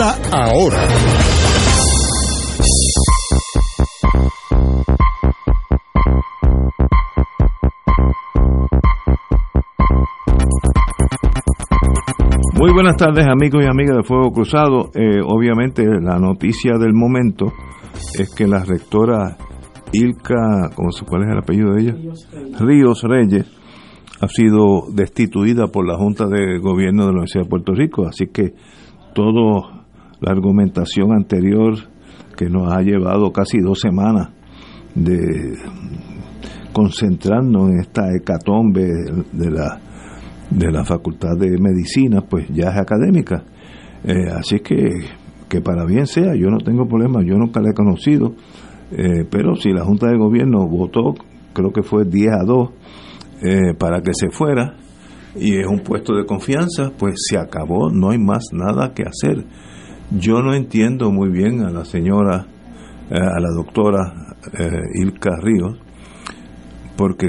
ahora. Muy buenas tardes amigos y amigas de Fuego Cruzado. Eh, obviamente la noticia del momento es que la rectora Ilka, ¿cómo se, ¿cuál es el apellido de ella? Ríos Reyes. ha sido destituida por la Junta de Gobierno de la Universidad de Puerto Rico. Así que toda la argumentación anterior que nos ha llevado casi dos semanas de concentrarnos en esta hecatombe de la de la Facultad de Medicina, pues ya es académica. Eh, así que, que para bien sea, yo no tengo problema, yo nunca la he conocido, eh, pero si la Junta de Gobierno votó, creo que fue 10 a 2, eh, para que se fuera, y es un puesto de confianza, pues se acabó, no hay más nada que hacer. Yo no entiendo muy bien a la señora, a la doctora Ilka Ríos, porque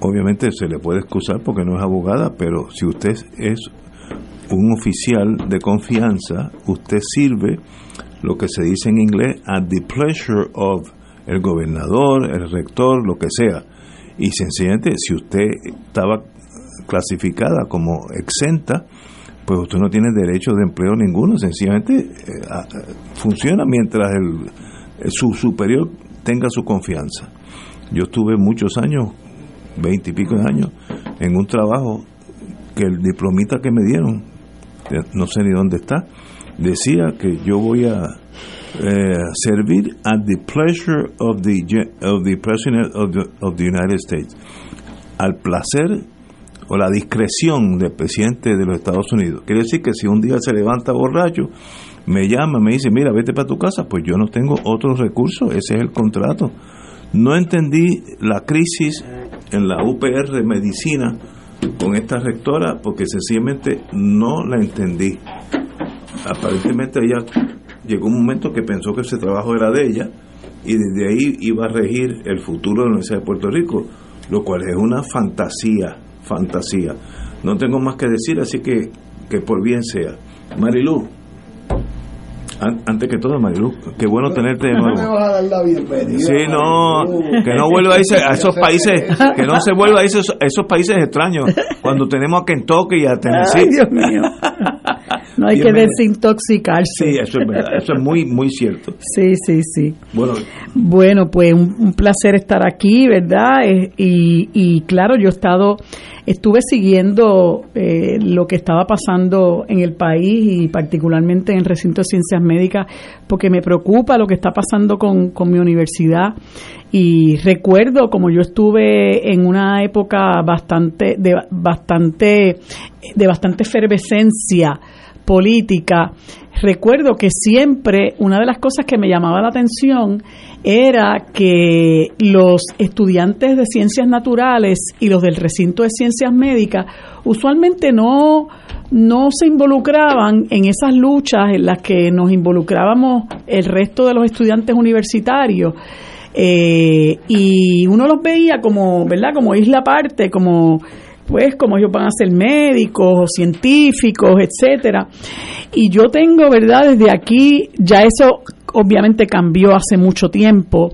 obviamente se le puede excusar porque no es abogada, pero si usted es un oficial de confianza, usted sirve lo que se dice en inglés at the pleasure of el gobernador, el rector, lo que sea. Y sencillamente, si usted estaba clasificada como exenta, pues usted no tiene derecho de empleo ninguno, sencillamente eh, funciona mientras el, su superior tenga su confianza. Yo estuve muchos años veinte y pico de años, en un trabajo que el diplomita que me dieron, no sé ni dónde está, decía que yo voy a eh, servir at the pleasure of the, of the President of the, of the United States, al placer o la discreción del presidente de los Estados Unidos. Quiere decir que si un día se levanta borracho, me llama, me dice, mira, vete para tu casa, pues yo no tengo otros recursos, ese es el contrato. No entendí la crisis en la UPR Medicina con esta rectora porque sencillamente no la entendí. Aparentemente ella llegó un momento que pensó que ese trabajo era de ella y desde ahí iba a regir el futuro de la Universidad de Puerto Rico, lo cual es una fantasía, fantasía. No tengo más que decir, así que que por bien sea. Marilu, antes que todo, Marilu, qué bueno tenerte de nuevo. Sí, no, que no vuelva a irse a esos países, que no se vuelva a esos, esos países extraños, cuando tenemos a Kentucky y a Tennessee. Ay, Dios mío. No hay que desintoxicarse. Sí, eso es verdad, eso es muy, muy cierto. Sí, sí, sí. Bueno, bueno pues un, un placer estar aquí, ¿verdad? Eh, y, y claro, yo he estado estuve siguiendo eh, lo que estaba pasando en el país y particularmente en el recinto de ciencias médicas porque me preocupa lo que está pasando con, con mi universidad y recuerdo como yo estuve en una época bastante de bastante de bastante efervescencia política recuerdo que siempre una de las cosas que me llamaba la atención era que los estudiantes de ciencias naturales y los del recinto de ciencias médicas usualmente no, no se involucraban en esas luchas en las que nos involucrábamos el resto de los estudiantes universitarios. Eh, y uno los veía como, ¿verdad? Como isla aparte, como pues como ellos van a ser médicos o científicos, etcétera. Y yo tengo, ¿verdad? Desde aquí ya eso obviamente cambió hace mucho tiempo,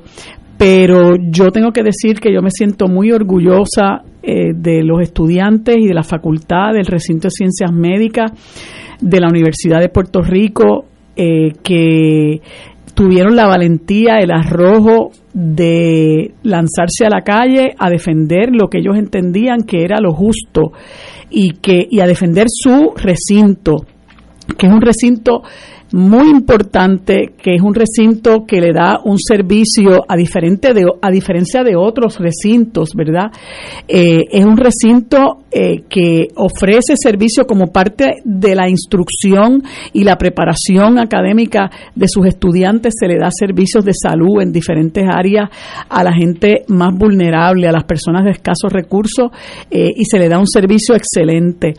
pero yo tengo que decir que yo me siento muy orgullosa eh, de los estudiantes y de la facultad del recinto de ciencias médicas de la Universidad de Puerto Rico, eh, que tuvieron la valentía, el arrojo de lanzarse a la calle a defender lo que ellos entendían que era lo justo y que y a defender su recinto, que es un recinto muy importante, que es un recinto que le da un servicio a, diferente de, a diferencia de otros recintos, ¿verdad? Eh, es un recinto eh, que ofrece servicio como parte de la instrucción y la preparación académica de sus estudiantes, se le da servicios de salud en diferentes áreas a la gente más vulnerable, a las personas de escasos recursos, eh, y se le da un servicio excelente.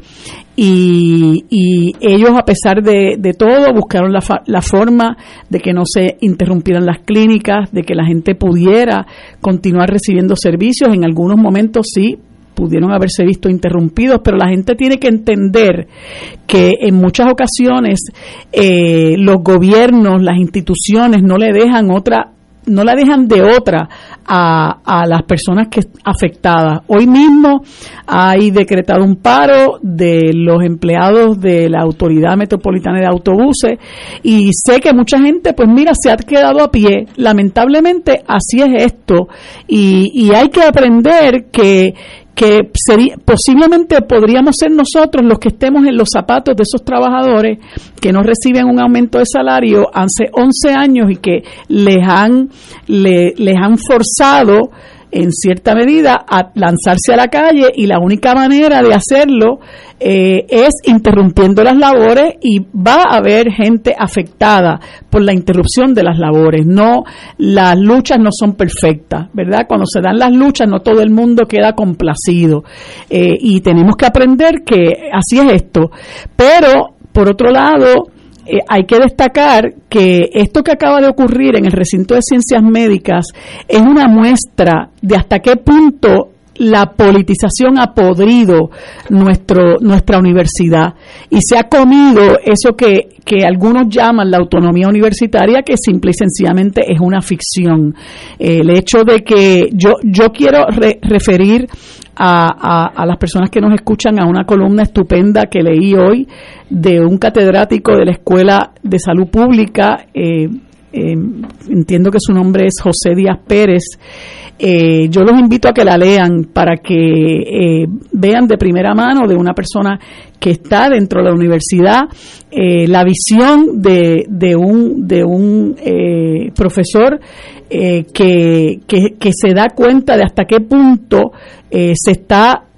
Y, ellos, a pesar de, de todo, buscaron la, forma de que no se interrumpieran las clínicas, de que la gente pudiera continuar recibiendo servicios. En algunos momentos sí pudieron haberse visto interrumpidos, pero la gente tiene que entender que en muchas ocasiones eh, los gobiernos, las instituciones no le dejan otra no la dejan de otra a, a, las personas que afectadas. Hoy mismo hay decretado un paro de los empleados de la Autoridad Metropolitana de Autobuses y sé que mucha gente, pues mira, se ha quedado a pie. Lamentablemente así es esto y, y hay que aprender que, que sería, posiblemente podríamos ser nosotros los que estemos en los zapatos de esos trabajadores que no reciben un aumento de salario hace 11 años y que les han, les han forzado en cierta medida a lanzarse a la calle y la única manera de hacerlo eh, es interrumpiendo las labores y va a haber gente afectada por la interrupción de las labores. No, las luchas no son perfectas, ¿verdad? Cuando se dan las luchas no todo el mundo queda complacido eh, y tenemos que aprender que así es esto. Pero, por otro lado, eh, hay que destacar que esto que acaba de ocurrir en el recinto de ciencias médicas es una muestra de hasta qué punto la politización ha podrido nuestro, nuestra universidad y se ha comido eso que, que algunos llaman la autonomía universitaria, que simple y sencillamente es una ficción. el hecho de que yo, yo quiero referir a, a, las personas que nos escuchan a una columna estupenda que leí hoy de un catedrático de la Escuela de Salud Pública, eh, eh, entiendo que su nombre es José Díaz Pérez, eh, yo los invito a que la lean para que eh, vean de primera mano de una persona que está dentro de la universidad la visión de, de un, de un profesor que, que, se da cuenta de hasta qué punto se está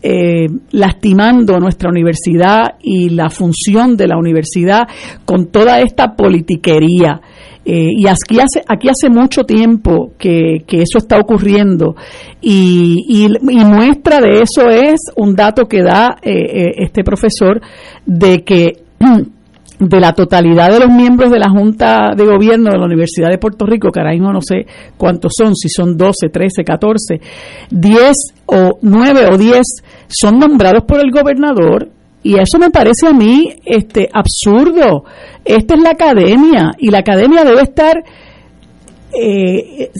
lastimando nuestra universidad y la función de la universidad con toda esta politiquería. Eh, y aquí hace, mucho tiempo que, eso está ocurriendo y, y, muestra de eso es un dato que da eh, eh, este profesor de que de la totalidad de los miembros de la Junta de Gobierno de la Universidad de Puerto Rico, que no sé cuántos son, si son 12, 13, 14, 10 o 9 o 10 son nombrados por el gobernador y eso me parece a mí este absurdo. Esta es la academia y la academia debe estar eh,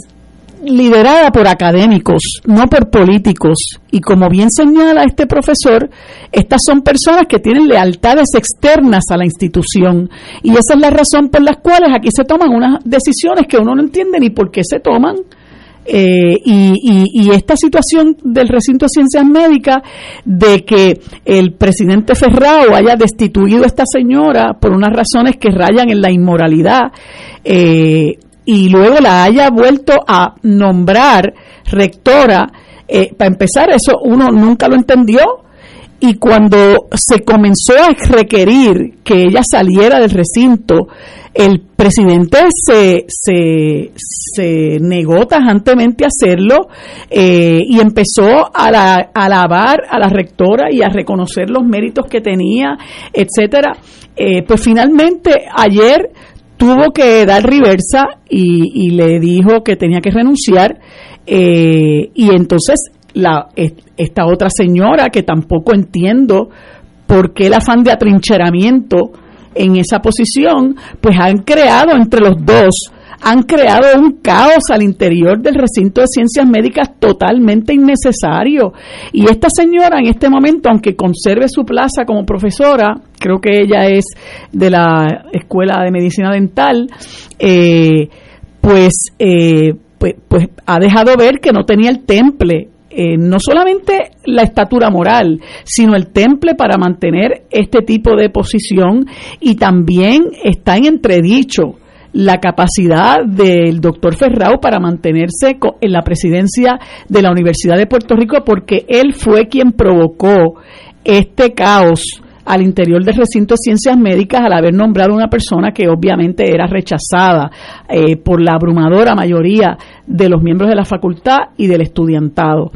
liderada por académicos, no por políticos. Y como bien señala este profesor, estas son personas que tienen lealtades externas a la institución. Y esa es la razón por las cuales aquí se toman unas decisiones que uno no entiende ni por qué se toman eh, y, esta situación del recinto de ciencias médicas de que el presidente Ferrao haya destituido a esta señora por unas razones que rayan en la inmoralidad eh, y luego la haya vuelto a nombrar rectora, eh, para empezar, eso uno nunca lo entendió y cuando se comenzó a requerir que ella saliera del recinto, el presidente se, se, negó tajantemente a hacerlo eh, y empezó a, alabar a la rectora y a reconocer los méritos que tenía, etcétera. Eh, pues finalmente ayer tuvo que dar reversa y, le dijo que tenía que renunciar eh, y entonces la, esta otra señora que tampoco entiendo por qué el afán de atrincheramiento en esa posición, pues han creado entre los dos, han creado un caos al interior del recinto de ciencias médicas totalmente innecesario. Y esta señora en este momento, aunque conserve su plaza como profesora, creo que ella es de la Escuela de Medicina Dental, eh, pues, eh, pues, pues ha dejado ver que no tenía el temple eh, no solamente la estatura moral, sino el temple para mantener este tipo de posición y también está en entredicho la capacidad del doctor Ferrao para mantenerse en la presidencia de la Universidad de Puerto Rico porque él fue quien provocó este caos al interior del recinto de ciencias médicas al haber nombrado una persona que obviamente era rechazada eh, por la abrumadora mayoría de los miembros de la facultad y del estudiantado.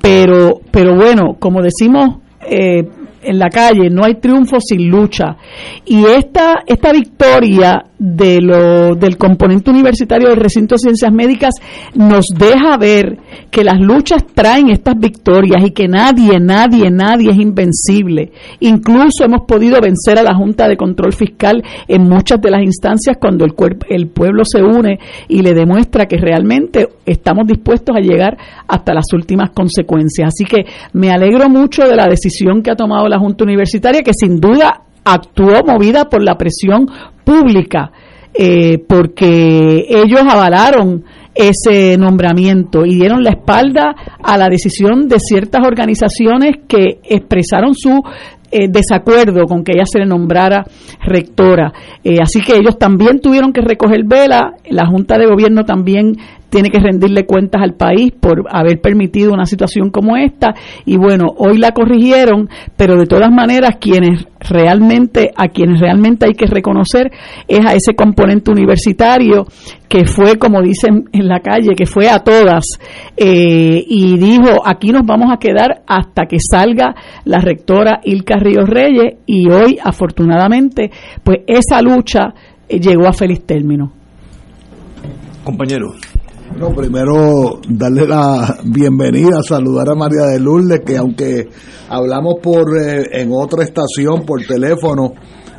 Pero, pero bueno, como decimos eh, en la calle, no hay triunfo sin lucha. Y esta, esta victoria de lo, del componente universitario del recinto de ciencias médicas nos deja ver que las luchas traen estas victorias y que nadie, nadie, nadie es invencible. Incluso hemos podido vencer a la Junta de Control Fiscal en muchas de las instancias cuando el, el pueblo se une y le demuestra que realmente estamos dispuestos a llegar hasta las últimas consecuencias. Así que me alegro mucho de la decisión que ha tomado la Junta Universitaria, que sin duda actuó movida por la presión pública, eh, porque ellos avalaron ese nombramiento y dieron la espalda a la decisión de ciertas organizaciones que expresaron su eh, desacuerdo con que ella se le nombrara rectora. Eh, así que ellos también tuvieron que recoger vela, la Junta de Gobierno también tiene que rendirle cuentas al país por haber permitido una situación como esta y bueno, hoy la corrigieron, pero de todas maneras quienes realmente a quienes realmente hay que reconocer es a ese componente universitario que fue como dicen en la calle, que fue a todas eh, y dijo aquí nos vamos a quedar hasta que salga la rectora Ilka Ríos Reyes y hoy afortunadamente pues esa lucha eh, llegó a feliz término. Compañero. Bueno, primero darle la bienvenida, saludar a María de Lourdes, que aunque hablamos por eh, en otra estación por teléfono,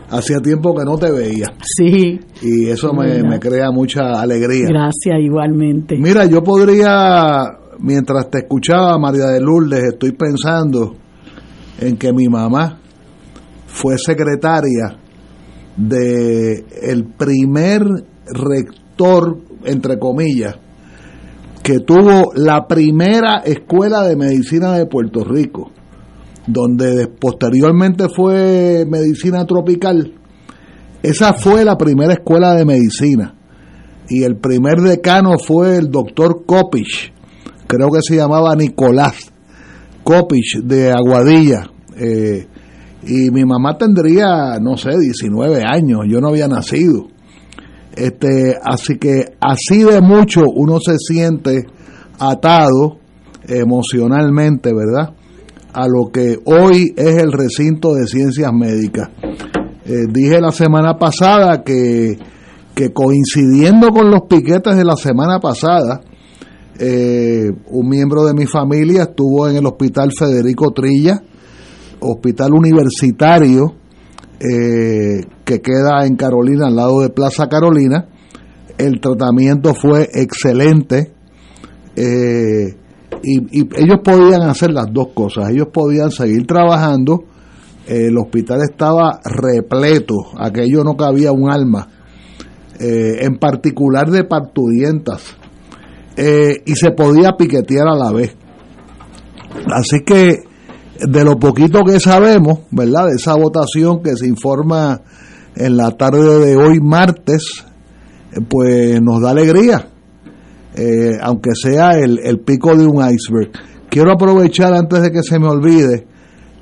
hacía tiempo que no te veía. Sí. Y eso me, me, crea mucha alegría. Gracias, igualmente. Mira, yo podría, mientras te escuchaba, María de Lourdes, estoy pensando en que mi mamá fue secretaria de el primer rector, entre comillas, que tuvo la primera escuela de medicina de Puerto Rico, donde posteriormente fue medicina tropical. Esa fue la primera escuela de medicina. Y el primer decano fue el doctor Kopich, creo que se llamaba Nicolás Kopich de Aguadilla. Eh, y mi mamá tendría, no sé, 19 años, yo no había nacido. Este, así que así de mucho uno se siente atado emocionalmente, ¿verdad? A lo que hoy es el recinto de ciencias médicas. Eh, dije la semana pasada que, que, coincidiendo con los piquetes de la semana pasada, eh, un miembro de mi familia estuvo en el hospital Federico Trilla, hospital universitario, eh, que queda en Carolina, al lado de Plaza Carolina. El tratamiento fue excelente. Eh, y, ellos podían hacer las dos cosas. Ellos podían seguir trabajando. el hospital estaba repleto. Aquello no cabía un alma. Eh, en particular de partudientas. y se podía piquetear a la vez. Así que de lo poquito que sabemos, ¿verdad? De esa votación que se informa en la tarde de hoy, martes, pues nos da alegría, eh, aunque sea el, el pico de un iceberg. Quiero aprovechar antes de que se me olvide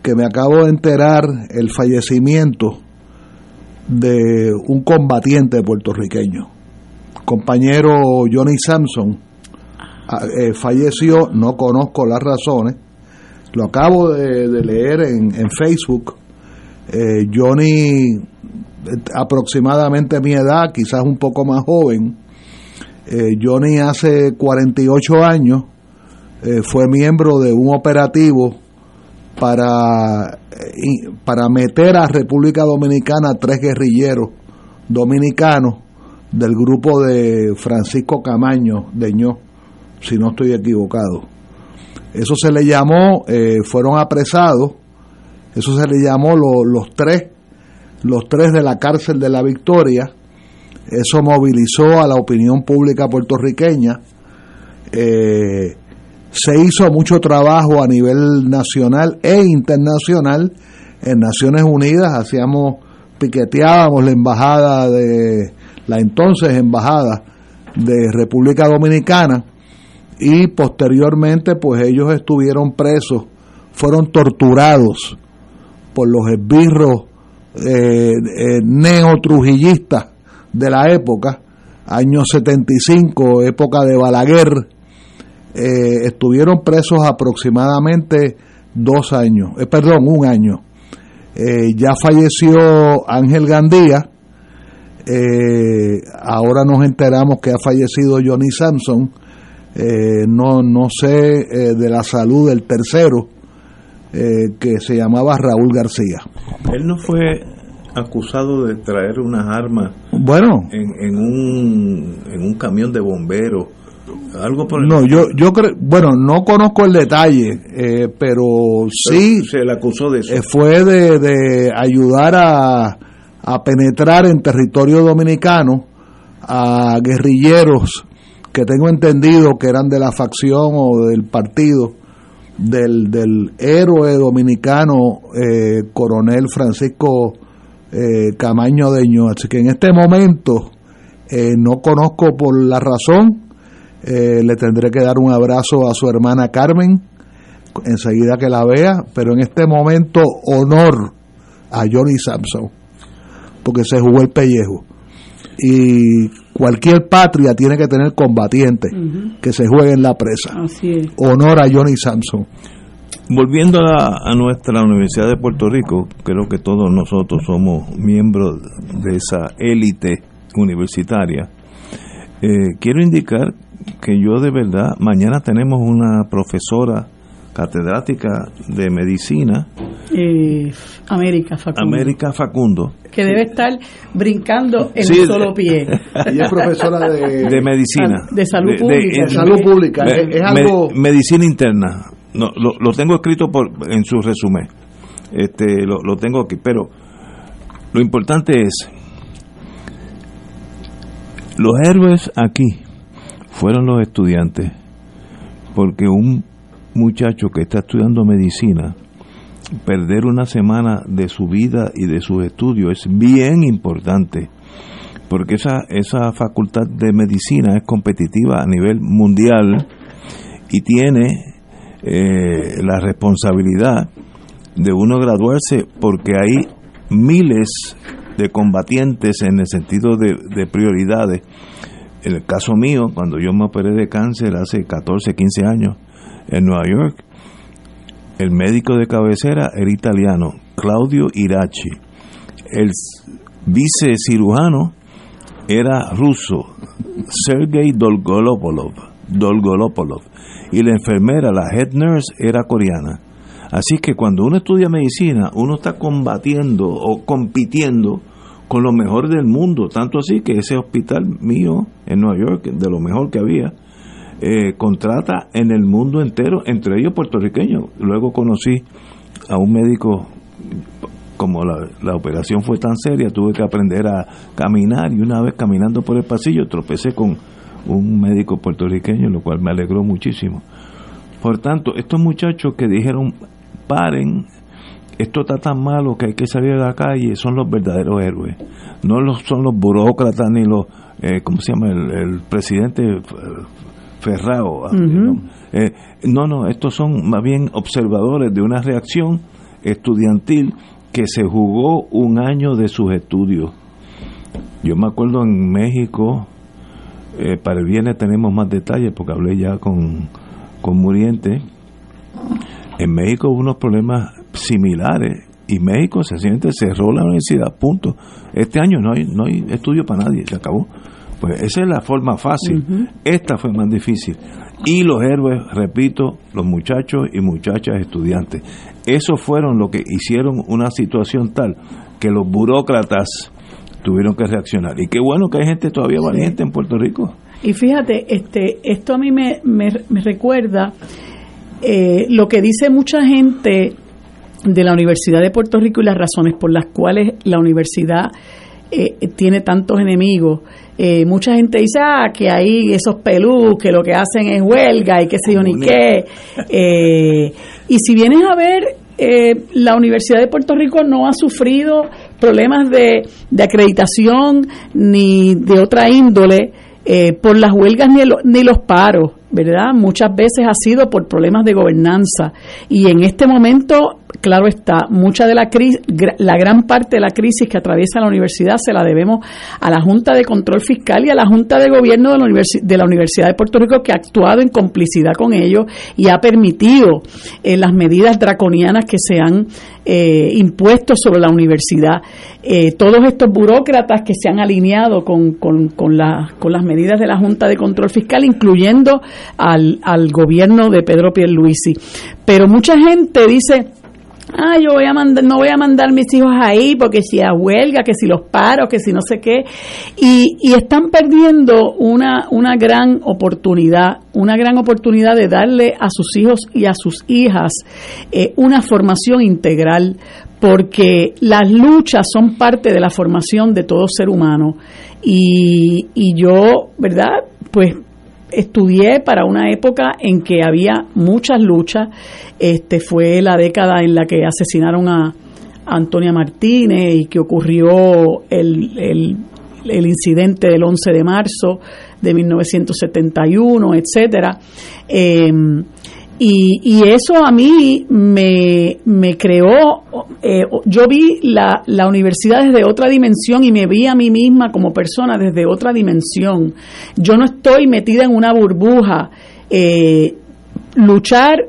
que me acabo de enterar el fallecimiento de un combatiente puertorriqueño, compañero Johnny Sampson, ah, eh, falleció, no conozco las razones, lo acabo de, leer en, Facebook. Eh, Johnny, aproximadamente mi edad, quizás un poco más joven. Eh, Johnny hace 48 años eh, fue miembro de un operativo para, para meter a República Dominicana tres guerrilleros dominicanos del grupo de Francisco Camaño de Ño, si no estoy equivocado. Eso se le llamó, eh, fueron apresados, eso se le llamó los tres, los tres de la cárcel de la Victoria, Eso movilizó a la opinión pública puertorriqueña. Eh, se hizo mucho trabajo a nivel nacional e internacional. En Naciones Unidas hacíamos, piqueteábamos la embajada de la entonces embajada de República Dominicana y posteriormente pues ellos estuvieron presos, fueron torturados por los esbirros eh, eh, neotrujillistas de la época, año 75, época de Balaguer, eh, estuvieron presos aproximadamente dos años, eh, perdón, un año. Eh, ya falleció Ángel Gandía, ahora nos enteramos que ha fallecido Johnny Sampson, no, no sé de la salud del tercero, que se llamaba Raúl García. Él no fue acusado de traer unas armas bueno. en, en, un, en un camión de bomberos algo por no yo yo creo bueno no conozco el detalle eh, pero sí se le acusó de eso. eh, fue de, de ayudar a, a penetrar en territorio dominicano a guerrilleros que tengo entendido que eran de la facción o del partido del, del héroe dominicano eh, coronel Francisco eh, Camaño Deño. Así que en este momento eh, no conozco por la razón, eh, le tendré que dar un abrazo a su hermana Carmen enseguida que la vea, pero en este momento honor a Johnny Sampson, porque se jugó el pellejo. Y cualquier patria tiene que tener combatientes que se jueguen la presa. Honor a Johnny Sampson. Volviendo a, nuestra Universidad de Puerto Rico, creo que todos nosotros somos miembros de esa élite universitaria. Eh, quiero indicar que yo de verdad, mañana tenemos una profesora catedrática de medicina. Eh, América Facundo. América Facundo. Que debe estar brincando en un solo pie. Ella es profesora de, medicina. De salud pública. De, salud pública. es, algo... medicina interna no, lo, tengo escrito por, en su resumen. Este, lo, lo tengo aquí, pero lo importante es, los héroes aquí fueron los estudiantes, porque un muchacho que está estudiando medicina, perder una semana de su vida y de sus estudios es bien importante, porque esa, esa facultad de medicina es competitiva a nivel mundial y tiene eh, la responsabilidad de uno graduarse porque hay miles de combatientes en el sentido de, prioridades. En el caso mío, cuando yo me operé de cáncer hace 14, 15 años en Nueva York, el médico de cabecera era italiano, Claudio Irachi. El vice cirujano era ruso, Sergei Dolgolopolov. Dolgolopolov y la enfermera, la head nurse, era coreana. Así que cuando uno estudia medicina, uno está combatiendo o compitiendo con lo mejor del mundo, tanto así que ese hospital mío en Nueva York, de lo mejor que había, eh, contrata en el mundo entero, entre ellos puertorriqueños. Luego conocí a un médico, como la, la operación fue tan seria, tuve que aprender a caminar y una vez caminando por el pasillo tropecé con un médico puertorriqueño, lo cual me alegró muchísimo. Por tanto, estos muchachos que dijeron, paren, esto está tan malo que hay que salir a la calle, son los verdaderos héroes. No los, son los burócratas ni los, eh, ¿cómo se llama? El, presidente Ferrao. Eh, no, no, estos son más bien observadores de una reacción estudiantil que se jugó un año de sus estudios. Yo me acuerdo en México, eh, para el viernes tenemos más detalles porque hablé ya con, con Muriente. En México hubo unos problemas similares y México sencillamente cerró la universidad, punto. Este año no hay, no hay estudio para nadie, se acabó. Pues esa es la forma fácil. Esta fue más difícil. Y los héroes, repito, los muchachos y muchachas estudiantes. Esos fueron los que hicieron una situación tal que los burócratas tuvieron que reaccionar. Y qué bueno que hay gente todavía valiente en Puerto Rico. Y fíjate, este, esto a mí me, me, recuerda eh, lo que dice mucha gente de la Universidad de Puerto Rico y las razones por las cuales la universidad eh, tiene tantos enemigos. Eh, mucha gente dice ah, que hay esos pelús que lo que hacen es huelga y qué sé yo ni qué. Eh, y si vienes a ver, la Universidad de Puerto Rico no ha sufrido problemas de, de acreditación ni de otra índole por las huelgas ni, ni los paros. ¿verdad? Muchas veces ha sido por problemas de gobernanza y en este momento, claro está, mucha de la crisis, la gran parte de la crisis que atraviesa la universidad se la debemos a la Junta de Control Fiscal y a la Junta de Gobierno de la, Universidad de Puerto Rico que ha actuado en complicidad con ellos y ha permitido eh, las medidas draconianas que se han eh, impuesto sobre la universidad. Eh, todos estos burócratas que se han alineado con, con las medidas de la Junta de Control Fiscal, incluyendo al, al gobierno de Pedro Pierluisi. Pero mucha gente dice, ah, yo voy a mandar, no voy a mandar mis hijos ahí porque si a huelga, que si los paro, que si no sé qué. Y, y están perdiendo una, una gran oportunidad, una gran oportunidad de darle a sus hijos y a sus hijas eh, una formación integral, porque las luchas son parte de la formación de todo ser humano. Y, y yo, ¿verdad? Pues estudié para una época en que había muchas luchas. Este fue la década en la que asesinaron a, Antonia Martínez y que ocurrió el, el, incidente del 11 de marzo de 1971, etcétera. Eh, y, y eso a mí me, me creó, eh, yo vi la, la universidad desde otra dimensión y me vi a mí misma como persona desde otra dimensión. Yo no estoy metida en una burbuja. Eh, luchar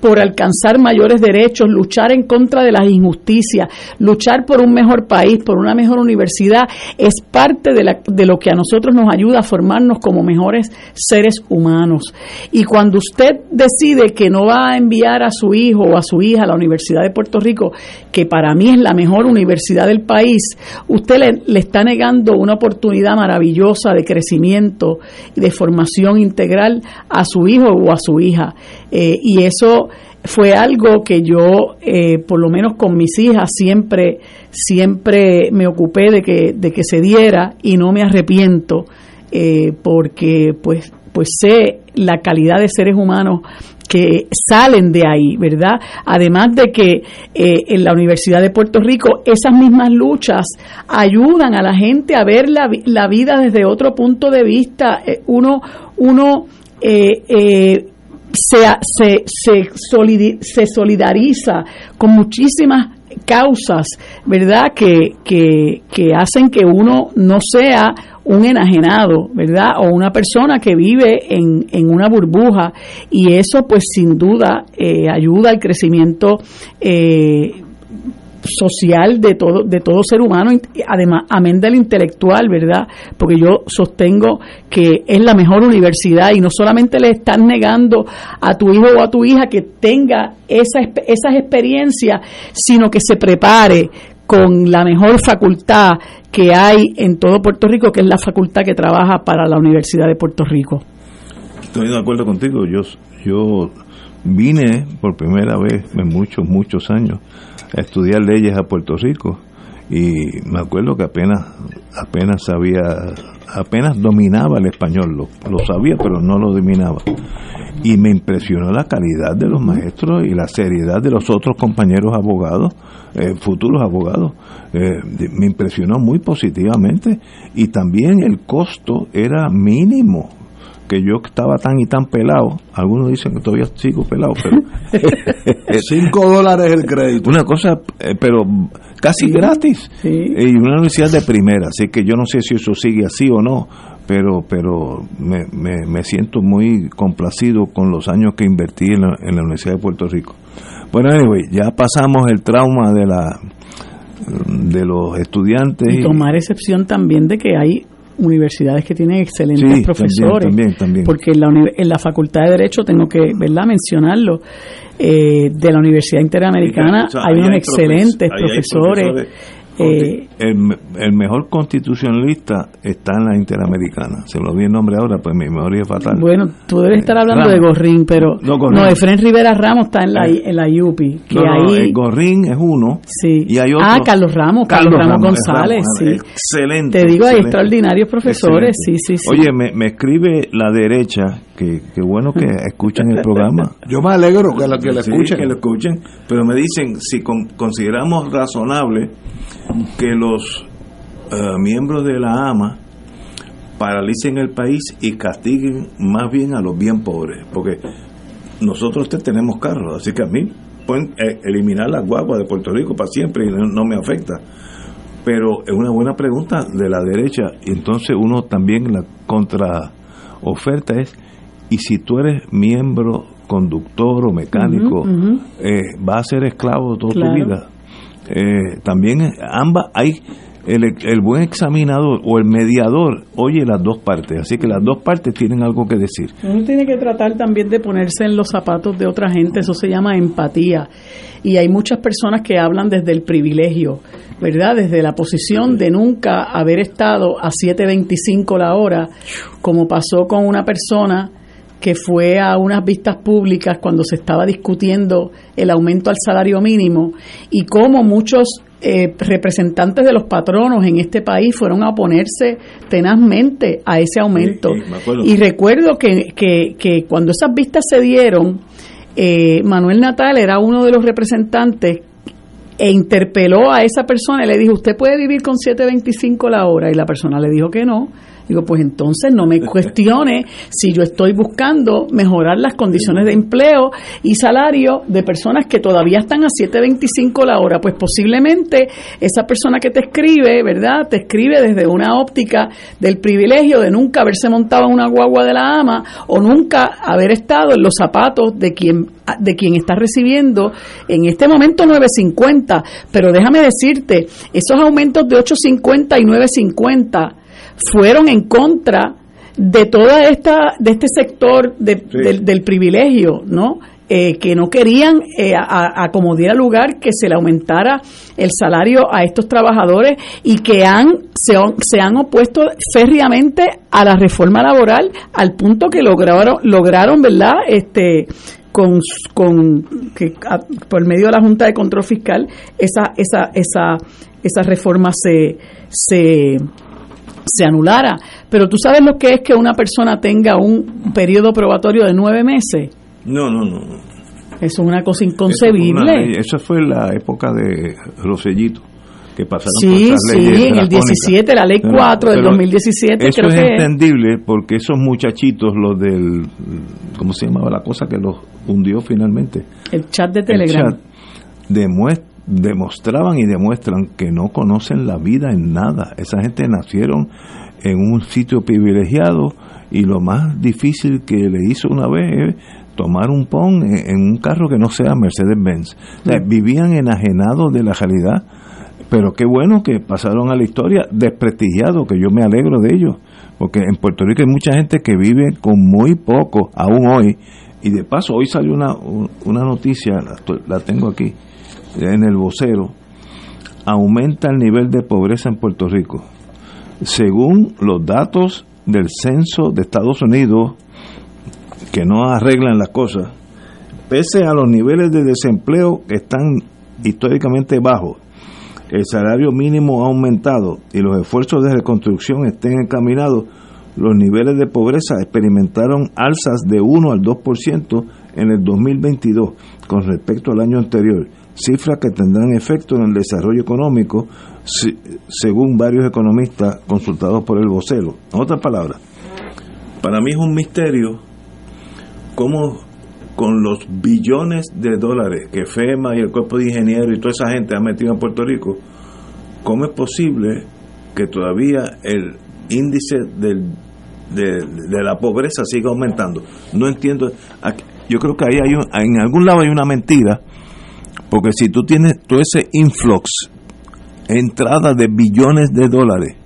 por alcanzar mayores derechos, luchar en contra de las injusticias, luchar por un mejor país, por una mejor universidad, es parte de, la, de lo que a nosotros nos ayuda a formarnos como mejores seres humanos. Y cuando usted decide que no va a enviar a su hijo o a su hija a la Universidad de Puerto Rico, que para mí es la mejor universidad del país, usted le, le está negando una oportunidad maravillosa de crecimiento y de formación integral a su hijo o a su hija. Eh, y eso fue algo que yo, eh, por lo menos con mis hijas, siempre, siempre me ocupé de que, de que se diera y no me arrepiento, eh, porque pues, pues sé la calidad de seres humanos que salen de ahí, ¿verdad? Además de que en la Universidad de Puerto Rico esas mismas luchas ayudan a la gente a ver la, la vida desde otro punto de vista. uno, uno eh, se, se, se, solidariza con muchísimas causas, ¿verdad? Que, que, que hacen que uno no sea un enajenado, ¿verdad? O una persona que vive en, en una burbuja y eso pues sin duda eh, ayuda al crecimiento eh, social de todo, de todo ser humano, además, amén del intelectual, ¿verdad? Porque yo sostengo que es la mejor universidad y no solamente le están negando a tu hijo o a tu hija que tenga esa, esas experiencias, sino que se prepare con la mejor facultad que hay en todo Puerto Rico, que es la facultad que trabaja para la Universidad de Puerto Rico. Estoy de acuerdo contigo, yo, yo vine por primera vez en muchos, muchos años a estudiar leyes a Puerto Rico. Y me acuerdo que apenas apenas sabía apenas dominaba el español. Lo, lo, sabía pero no lo dominaba. Y me impresionó la calidad de los maestros y la seriedad de los otros compañeros abogados eh, futuros abogados. Eh, me impresionó muy positivamente. Y también el costo era mínimo que yo estaba tan y tan pelado, algunos dicen que todavía sigo pelado, pero... Cinco dólares el crédito. Una cosa, eh, pero casi gratis. Y una universidad de primera, así que yo no sé si eso sigue así o no, pero pero me, me, siento muy complacido con los años que invertí en la, en la Universidad de Puerto Rico. Bueno, anyway, ya pasamos el trauma de la de los estudiantes. Y tomar excepción también de que hay universidades que tienen excelentes profesores. Porque en la, en la Facultad de Derecho, tengo que ¿verdad? mencionarlo, eh, de la Universidad Interamericana hay unos excelentes profesores. Eh, el, mejor constitucionalista está en la Interamericana. Se lo vi el nombre ahora, pues mi memoria es fatal. Bueno, tú debes estar hablando de Gorrín, pero no, no Efren Rivera Ramos está en la, eh, en la UPI. Que ahí... Gorrín es uno. Sí. Y hay otro. Ah, Carlos Ramos, Carlos, Ramos, González. sí. Excelente. Te digo, hay extraordinarios profesores. Sí, sí, sí. Oye, me, me escribe la derecha, que, que bueno que escuchan el programa. Yo me alegro que, la, que lo escuchen. Que lo escuchen, pero me dicen, si consideramos razonable que los eh, miembros de la AMA paralicen el país y castiguen más bien a los bien pobres, porque nosotros tenemos carros, así que a mí pueden eh, eliminar las guaguas de Puerto Rico para siempre y no, me afecta. Pero es una buena pregunta de la derecha, y entonces uno también la contraoferta es, y si tú eres miembro, conductor o mecánico, eh, va a ser esclavo toda tu vida eh, también ambas hay el, buen examinador o el mediador oye las dos partes, así que las dos partes tienen algo que decir. Uno tiene que tratar también de ponerse en los zapatos de otra gente, eso se llama empatía. Y hay muchas personas que hablan desde el privilegio, ¿verdad? Desde la posición de nunca haber estado a 7.25 la hora, como pasó con una persona que fue a unas vistas públicas cuando se estaba discutiendo el aumento al salario mínimo y cómo muchos eh, representantes de los patronos en este país fueron a oponerse tenazmente a ese aumento. y recuerdo que, que, cuando esas vistas se dieron, eh, Manuel Natal era uno de los representantes e interpeló a esa persona y le dijo, ¿usted puede vivir con 7.25 la hora? Y la persona le dijo que no Digo, pues entonces no me cuestione si yo estoy buscando mejorar las condiciones de empleo y salario de personas que todavía están a 7.25 la hora. Pues posiblemente esa persona que te escribe, ¿verdad? Te escribe desde una óptica del privilegio de nunca haberse montado en una guagua de la ama o nunca haber estado en los zapatos de quien de quien está recibiendo en este momento 9.50, pero déjame decirte, esos aumentos de 8.50 y 9.50 fueron en contra de toda esta de este sector del, privilegio, ¿no? Eh, que no querían eh, a, como diera lugar que se le aumentara el salario a estos trabajadores y que han se, se, han opuesto férreamente a la reforma laboral al punto que lograron lograron verdad este con, con que por medio de la Junta de Control Fiscal esa esa esa esa reforma se se se anulara. Pero tú sabes lo que es que una persona tenga un periodo probatorio de nueve meses. No, no, no. Eso es una cosa inconcebible. Esa fue la época de Rosellito. Que pasaron sí, sí, en el 17, la ley 4 del 2017. Eso es entendible porque esos muchachitos, los del. ¿Cómo se llamaba la cosa que los hundió finalmente? El chat de Telegram. demuestra demostraban y demuestran que no conocen la vida en nada. Esa gente nacieron en un sitio privilegiado y lo más difícil que le hizo una vez es tomar un pon en, un carro que no sea Mercedes-Benz. Mm. vivían enajenados de la realidad, pero qué bueno que pasaron a la historia desprestigiados, que yo me alegro de ellos, porque en Puerto Rico hay mucha gente que vive con muy poco, aún hoy, y de paso hoy salió una, una noticia, la tengo aquí, en el vocero, aumenta el nivel de pobreza en Puerto Rico. Según los datos del censo de Estados Unidos, que no arreglan las cosas, pese a los niveles de desempleo que están históricamente bajos, el salario mínimo ha aumentado y los esfuerzos de reconstrucción estén encaminados, los niveles de pobreza experimentaron alzas de 1 al 2% en el 2022 con respecto al año anterior cifras que tendrán efecto en el desarrollo económico, según varios economistas consultados por el vocero. En otras palabras, para mí es un misterio cómo con los billones de dólares que FEMA y el cuerpo de ingenieros y toda esa gente ha metido en Puerto Rico, ¿cómo es posible que todavía el índice del, de, la pobreza siga aumentando? No entiendo. Yo creo que ahí hay en algún lado hay una mentira porque si tú tienes todo ese influx, entrada de billones de dólares,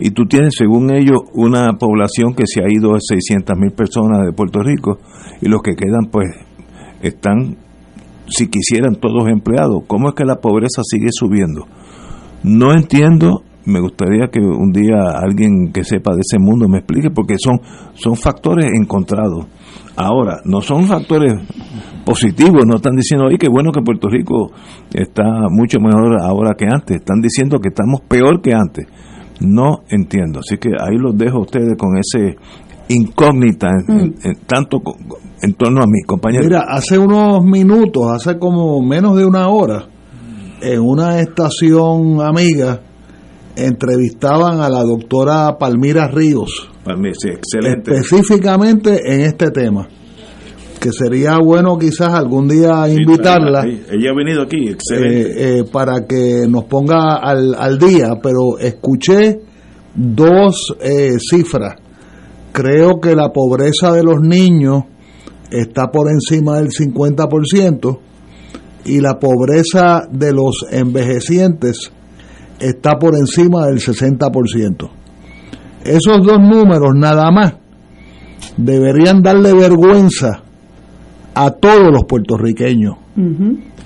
y tú tienes, según ellos, una población que se ha ido a 600 mil personas de Puerto Rico, y los que quedan, pues, están, si quisieran, todos empleados, ¿cómo es que la pobreza sigue subiendo? No entiendo, me gustaría que un día alguien que sepa de ese mundo me explique, porque son, son factores encontrados. Ahora, no son factores positivos, no están diciendo, oye, qué bueno que Puerto Rico está mucho mejor ahora que antes, están diciendo que estamos peor que antes. No entiendo, así que ahí los dejo a ustedes con ese incógnita, en, tanto en torno a mis compañeros. Mira, hace unos minutos, hace como menos de una hora, en una estación amiga, entrevistaban a la doctora Palmira Ríos. excelente. Específicamente en este tema. Que sería bueno quizás algún día invitarla. ella ha venido aquí, excelente. Eh, eh, para que nos ponga al, al día, pero escuché dos eh, cifras. Creo que la pobreza de los niños está por encima del 50% y la pobreza de los envejecientes está por encima del 60%. Esos dos números nada más deberían darle vergüenza a todos los puertorriqueños.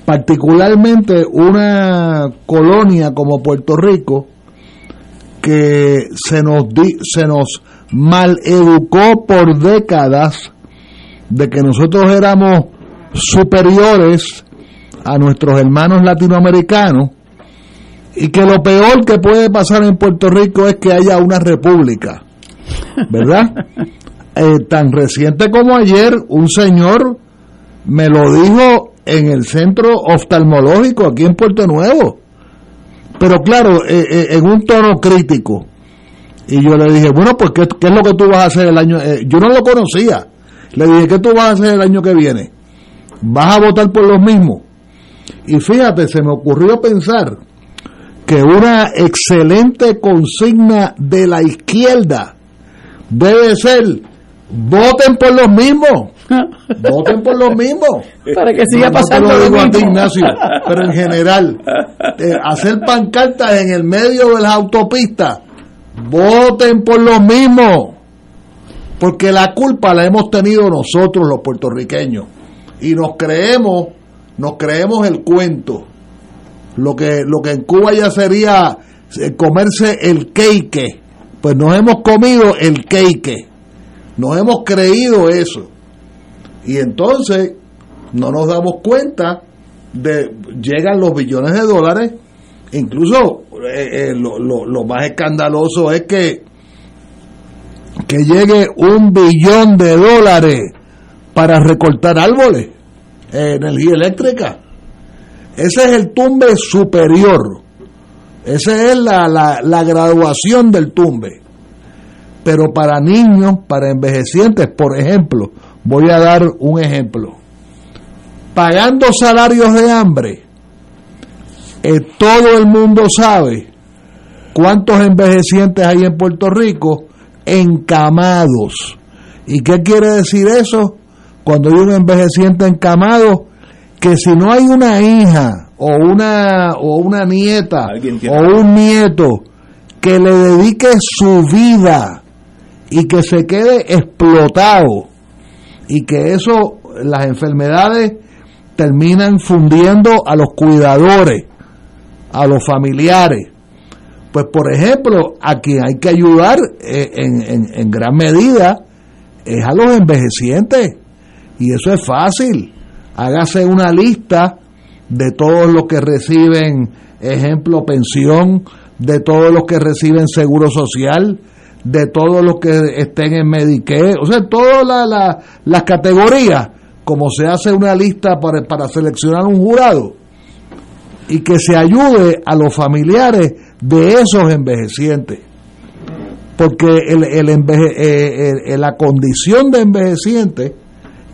Particularmente una colonia como Puerto Rico que se nos, se nos maleducó por décadas de que nosotros éramos superiores a nuestros hermanos latinoamericanos y que lo peor que puede pasar en Puerto Rico es que haya una república, ¿verdad? Eh, tan reciente como ayer, un señor me lo dijo en el centro oftalmológico aquí en Puerto Nuevo, pero claro, eh, eh, en un tono crítico. Y yo le dije, bueno, pues ¿qué, es lo que tú vas a hacer el año? yo no lo conocía. Le dije, ¿qué tú vas a hacer el año que viene? ¿Vas a votar por los mismos? Y fíjate, se me ocurrió pensar que una excelente consigna de la izquierda debe ser voten por los mismos voten por los mismos para que siga pasando lo digo a ti Ignacio pero en general eh, hacer pancartas en el medio de las autopistas voten por los mismos porque la culpa la hemos tenido nosotros los puertorriqueños. Y nos creemos nos creemos el cuento. Lo que, lo que en Cuba ya sería eh, comerse el cake, pues nos hemos comido el cake, nos hemos creído eso. Y entonces no nos damos cuenta de, llegan los billones de dólares, incluso eh, eh, lo, lo, más escandaloso es que, que llegue un billón de dólares para recortar árboles, energía eléctrica. Ese es el tumbe superior. Esa es la, la, graduación del tumbe. Pero para niños, para envejecientes, por ejemplo, voy a dar un ejemplo. Pagando salarios de hambre, eh, todo el mundo sabe cuántos envejecientes hay en Puerto Rico encamados. ¿Y qué quiere decir eso? Cuando hay un envejeciente encamado, que si no hay una hija o una, o una nieta o un nieto que le dedique su vida y que se quede explotado y que eso, las enfermedades terminan fundiendo a los cuidadores, a los familiares. Pues por ejemplo, a quien hay que ayudar eh, en, en, en gran medida es a los envejecientes. Y eso es fácil hágase una lista de todos los que reciben, ejemplo, pensión, de todos los que reciben seguro social, de todos los que estén en Medicare, o sea, todas las categorías, como se hace una lista para, para seleccionar un jurado, y que se ayude a los familiares de esos envejecientes. Porque el, el eh, la condición de envejeciente,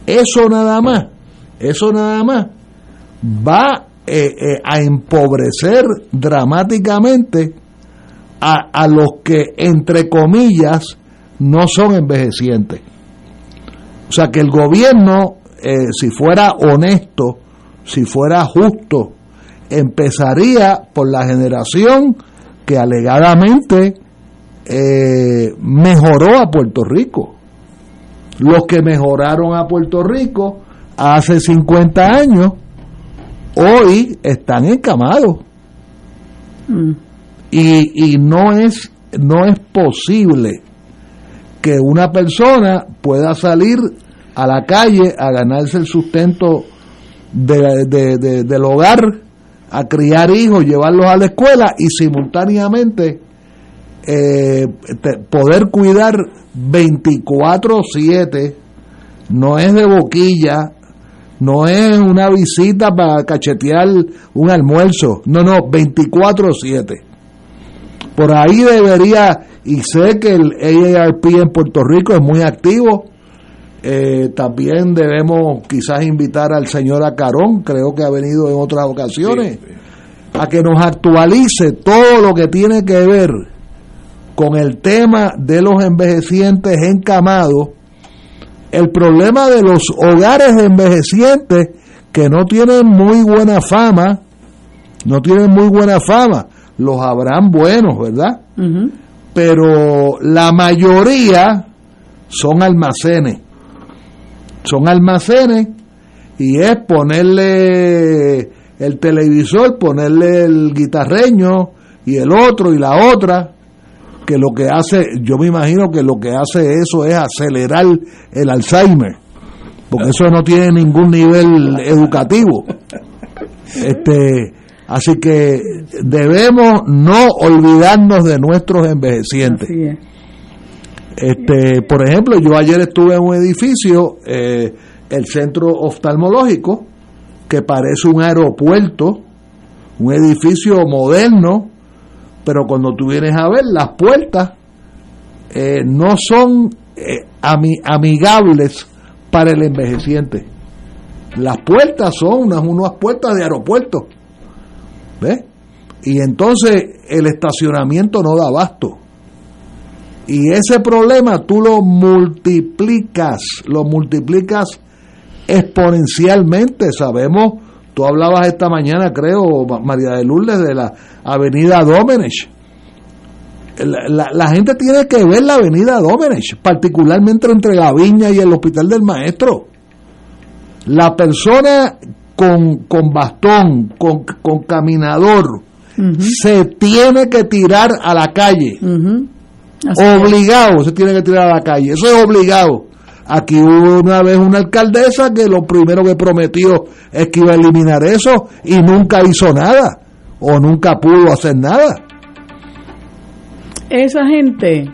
eso nada más, eso nada más va eh, eh, a empobrecer dramáticamente a, a, los que, entre comillas, no son envejecientes. O sea que el gobierno, eh, si fuera honesto, si fuera justo, empezaría por la generación que alegadamente mejoró a Puerto Rico. Los que mejoraron a Puerto Rico hace 50 años, hoy están encamados. Mm. Y, y no es no es posible que una persona pueda salir a la calle a ganarse el sustento del hogar, a criar hijos, llevarlos a la escuela y simultáneamente eh, poder cuidar 24/7, no es de boquilla, no es una visita para cachetear un almuerzo, no, no, 24/7. Por ahí debería, y sé que el AARP en Puerto Rico es muy activo, eh, también debemos quizás invitar al señor Acarón, creo que ha venido en otras ocasiones, a que nos actualice todo lo que tiene que ver con el tema de los envejecientes encamados, el problema de los hogares de envejecientes que no tienen muy buena fama, no tienen muy buena fama, los habrán buenos, ¿verdad? Pero la mayoría son almacenes son almacenes y es ponerle el televisor, ponerle el guitarreño y el otro y la otra, que lo que hace, yo me imagino que lo que hace eso es acelerar el Alzheimer, porque eso no tiene ningún nivel educativo. Este, así que debemos no olvidarnos de nuestros envejecientes. Este, por ejemplo, yo ayer estuve en un edificio, eh, el centro oftalmológico, que parece un aeropuerto, un edificio moderno, pero cuando tú vienes a ver las puertas eh, no son eh, amigables para el envejeciente. Las puertas son unas, unas puertas de aeropuerto. Y entonces el estacionamiento no da abasto. Y ese problema tú lo multiplicas, lo multiplicas exponencialmente. Sabemos, tú hablabas esta mañana, creo, María de Lourdes, de la avenida Domenech. La, gente tiene que ver la avenida Domenech, particularmente entre la viña y el hospital del maestro. La persona con, con bastón, con, con caminador, se tiene que tirar a la calle obligado se tiene que tirar a la calle. Eso es obligado. Aquí hubo una vez una alcaldesa que lo primero que prometió es que iba a eliminar eso y nunca hizo nada o nunca pudo hacer nada. Esa gente,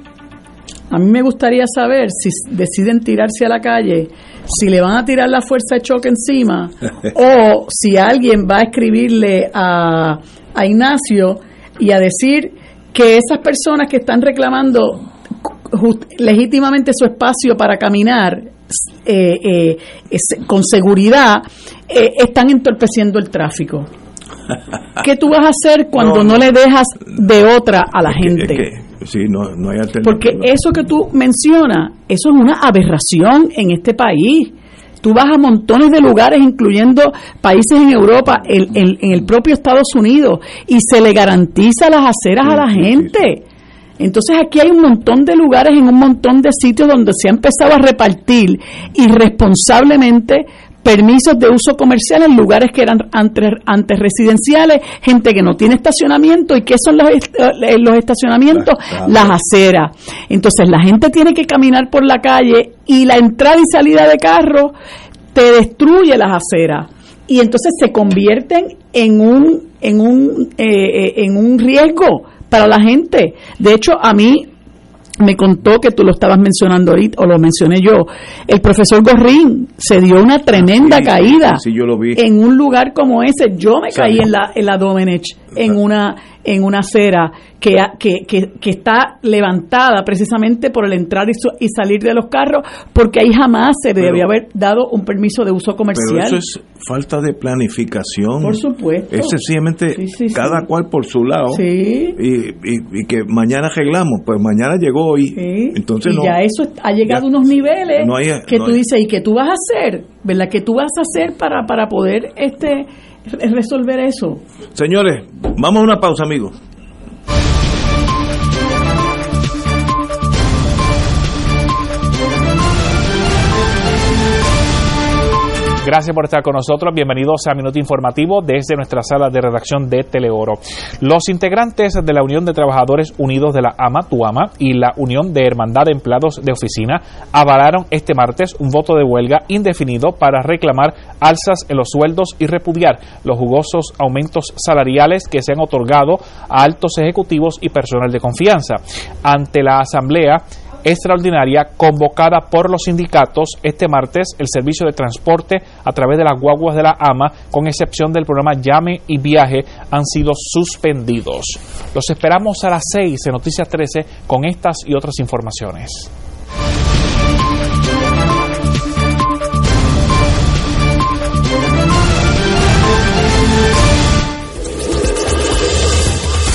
a mí me gustaría saber si deciden tirarse a la calle, si le van a tirar la fuerza de choque encima o si alguien va a escribirle a, a Ignacio y a decir que esas personas que están reclamando legítimamente su espacio para caminar eh, eh, con seguridad eh, están entorpeciendo el tráfico. ¿Qué tú vas a hacer cuando no, le dejas de otra a la gente? Porque eso que tú mencionas, eso es una aberración en este país. Tú vas a montones de lugares, incluyendo países en Europa, en, el propio Estados Unidos, y se le garantiza las aceras a la gente. Entonces aquí hay un montón de lugares en un montón de sitios donde se ha empezado a repartir irresponsablemente permisos de uso comercial en lugares que eran antes, residenciales, gente que no tiene estacionamiento. ¿Y qué son los, eh, los estacionamientos? Las aceras. Entonces la gente tiene que caminar por la calle y la entrada y salida de carro te destruye las aceras. Y entonces se convierten en un, en un, eh, eh, en un riesgo para la gente. De hecho, a mí me contó que tú lo estabas mencionando ahorita, o lo mencioné yo, el profesor Gorrín se dio una tremenda caída. en un lugar como ese. Yo me caí en la, en la Domenech, en una, en una acera que, que, que, está levantada precisamente por el entrar y, salir de los carros, porque ahí jamás se debía haber dado un permiso de uso comercial. Pero eso es falta de planificación. Por supuesto. Es sencillamente cada cual por su lado. Y, y, que mañana arreglamos, pues mañana llegó y entonces y ya eso ha llegado a unos niveles que tú dices, ¿y qué tú vas a hacer? ¿Verdad? ¿Qué tú vas a hacer para, para poder este resolver eso? Señores, vamos a una pausa, amigos. Gracias por estar con nosotros. Bienvenidos a Minuto Informativo desde nuestra sala de redacción de Teleoro. Los integrantes de la Unión de Trabajadores Unidos de la AMA, TUAMA, y la Unión de Hermandad de Empleados de Oficina avalaron este martes un voto de huelga indefinido para reclamar alzas en los sueldos y repudiar los jugosos aumentos salariales que se han otorgado a altos ejecutivos y personal de confianza. Ante la Asamblea, extraordinaria convocada por los sindicatos este martes el servicio de transporte a través de las guaguas de la AMA, con excepción del programa Llame y Viaje, han sido suspendidos. Los esperamos a las 6 en Noticias 13 con estas y otras informaciones.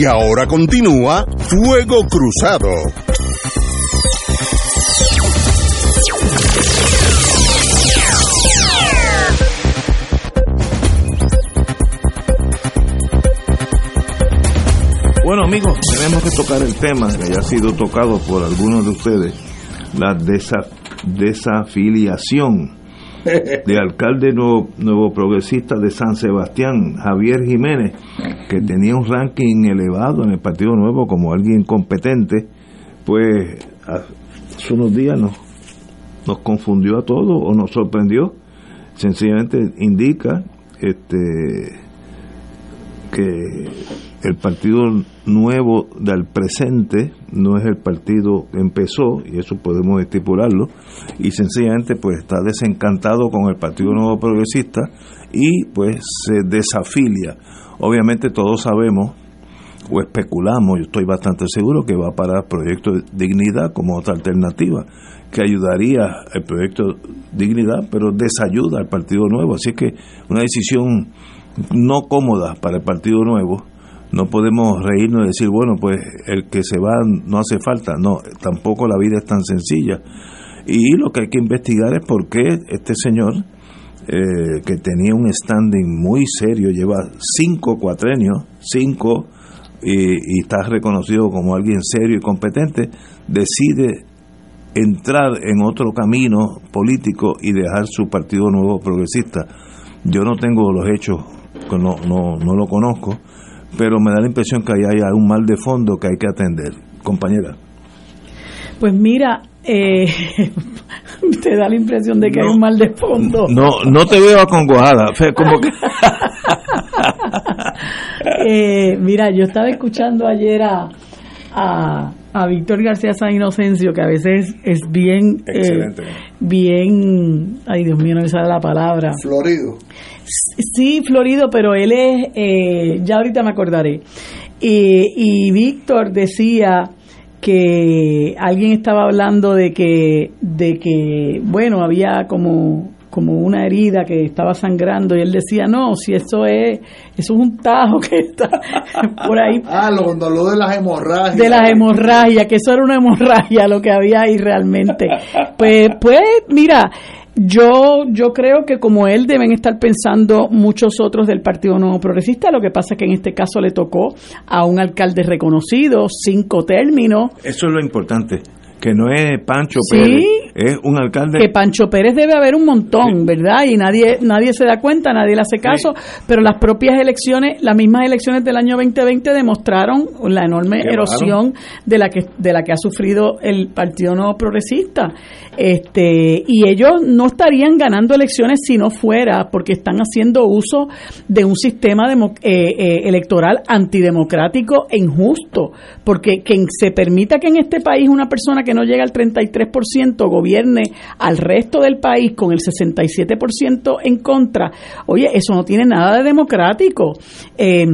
Y ahora continúa Fuego Cruzado. Bueno amigos, tenemos que tocar el tema que ya ha sido tocado por algunos de ustedes, la desa- desafiliación de alcalde nuevo, nuevo progresista de San Sebastián, Javier Jiménez, que tenía un ranking elevado en el Partido Nuevo como alguien competente, pues hace unos días nos, nos confundió a todos o nos sorprendió. Sencillamente indica este que el partido nuevo del presente no es el partido que empezó y eso podemos estipularlo y sencillamente pues está desencantado con el partido nuevo progresista y pues se desafilia obviamente todos sabemos o especulamos, yo estoy bastante seguro que va para el proyecto Dignidad como otra alternativa que ayudaría al proyecto Dignidad, pero desayuda al Partido Nuevo. Así que una decisión no cómoda para el Partido Nuevo. No podemos reírnos y decir, bueno, pues el que se va no hace falta. No, tampoco la vida es tan sencilla. Y lo que hay que investigar es por qué este señor, eh, que tenía un standing muy serio, lleva cinco cuatrenios, cinco, y, y está reconocido como alguien serio y competente, decide entrar en otro camino político y dejar su partido nuevo progresista. Yo no tengo los hechos, no, no, no lo conozco, pero me da la impresión que ahí hay un mal de fondo que hay que atender. Compañera. Pues mira, eh, te da la impresión de que hay un mal de fondo. No, no te veo acongojada, fe, como que... Eh, mira, yo estaba escuchando ayer a, a, a Víctor García San Inocencio, que a veces es bien, eh, Excelente. bien, ay Dios mío, no me sale la palabra. Florido. Sí, Florido, pero él es, eh, ya ahorita me acordaré. Y, y Víctor decía que alguien estaba hablando de que, de que, bueno, había como, como una herida que estaba sangrando y él decía, no, si eso es, eso es un tajo que está por ahí Ah, lo, cuando habló de las hemorragias. de las hemorragias, que eso era una hemorragia lo que había ahí realmente. Pues, pues, mira, yo, yo creo que como él deben estar pensando muchos otros del Partido Nuevo Progresista, lo que pasa es que en este caso le tocó a un alcalde reconocido, cinco términos, Eso es lo importante, que no es Pancho Sí. Pérez, es un alcalde... que Pancho Pérez debe haber un montón, ¿verdad? Y nadie nadie se da cuenta, nadie le hace caso, pero las propias elecciones, las mismas elecciones del año 2020 demostraron la enorme Qué erosión de la que de la que ha sufrido el Partido Nuevo Progresista. Este, y ellos no estarían ganando elecciones si no fuera porque están haciendo uso de un sistema demo- eh, eh, electoral antidemocrático e injusto, porque quien se permita que en este país una persona que no llega al 33% gobierne al resto del país con el 67% en contra, oye, eso no tiene nada de democrático. Eh,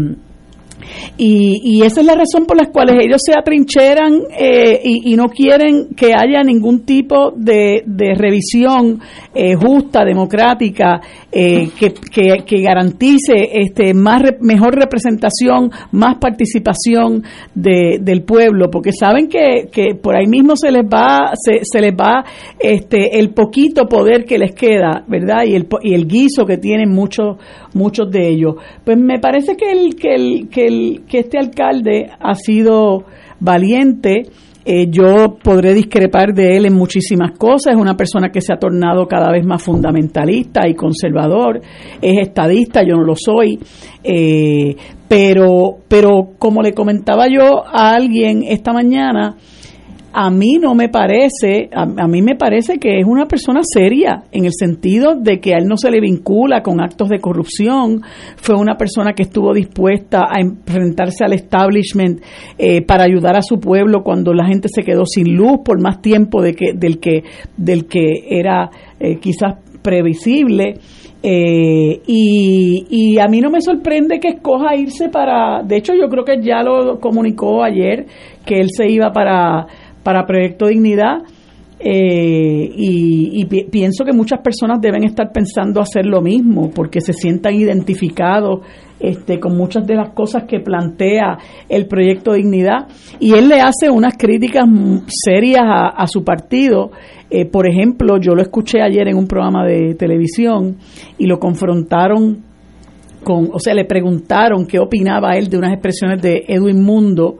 y, y esa es la razón por la cual ellos se atrincheran eh, y, y no quieren que haya ningún tipo de, de revisión eh, justa, democrática, eh, que, que, que garantice este más mejor representación, más participación de, del pueblo, porque saben que, que por ahí mismo se les va se, se les va este el poquito poder que les queda, ¿verdad? Y el y el guiso que tienen muchos muchos de ellos. Pues me parece que el que el que el que este alcalde ha sido valiente eh, yo podré discrepar de él en muchísimas cosas. Es una persona que se ha tornado cada vez más fundamentalista y conservador. Es estadista, yo no lo soy. Eh, pero, pero como le comentaba yo a alguien esta mañana, a mí no me parece, a, mí me parece que es una persona seria, en el sentido de que a él no se le vincula con actos de corrupción, fue una persona que estuvo dispuesta a enfrentarse al establishment eh, para ayudar a su pueblo cuando la gente se quedó sin luz por más tiempo de que, del, que, del que era eh, quizás previsible. Eh, y, y a mí no me sorprende que escoja irse para, de hecho yo creo que ya lo comunicó ayer, que él se iba para, para Proyecto Dignidad. eh, y y pi- pienso que muchas personas deben estar pensando hacer lo mismo porque se sientan identificados este, con muchas de las cosas que plantea el proyecto Dignidad y él le hace unas críticas serias a, a su partido. Eh, por ejemplo, yo lo escuché ayer en un programa de televisión y lo confrontaron con, o sea, le preguntaron qué opinaba él de unas expresiones de Edwin Mundo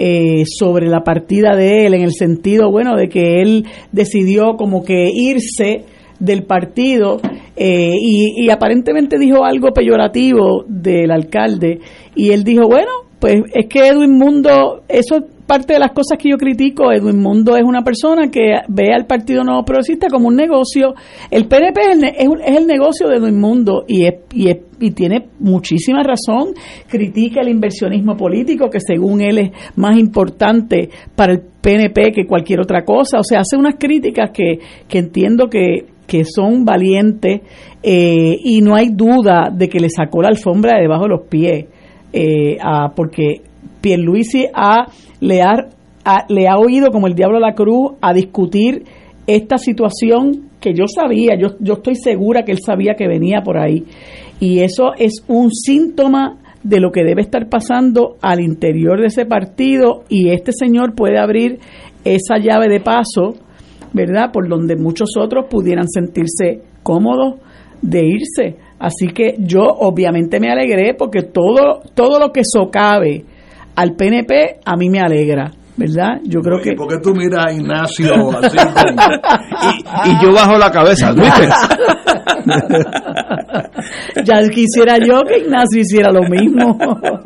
eh, sobre la partida de él, en el sentido, bueno, de que él decidió como que irse del partido eh, y, y aparentemente dijo algo peyorativo del alcalde y él dijo, bueno, pues es que Edwin Mundo, eso es parte de las cosas que yo critico, Edwin Mundo es una persona que ve al Partido Nuevo Progresista como un negocio. El PNP es el, es es el negocio de Edwin Mundo y, es, y, es- y tiene muchísima razón. Critica el inversionismo político, que según él es más importante para el PNP que cualquier otra cosa. O sea, hace unas críticas que, que entiendo que, que son valientes eh, y no hay duda de que le sacó la alfombra de debajo de los pies. eh, a- porque Pierluisi ha, le, ha, le ha oído como el diablo a la cruz a discutir esta situación que yo sabía, yo, yo estoy segura que él sabía que venía por ahí. Y eso es un síntoma de lo que debe estar pasando al interior de ese partido y este señor puede abrir esa llave de paso, ¿verdad? Por donde muchos otros pudieran sentirse cómodos de irse. Así que yo obviamente me alegré porque todo, todo lo que socave al PNP a mí me alegra, ¿verdad? Yo creo que... ¿Por qué tú miras a Ignacio así? con- Y yo bajo la cabeza, ¿viste? ya quisiera yo que Ignacio hiciera lo mismo.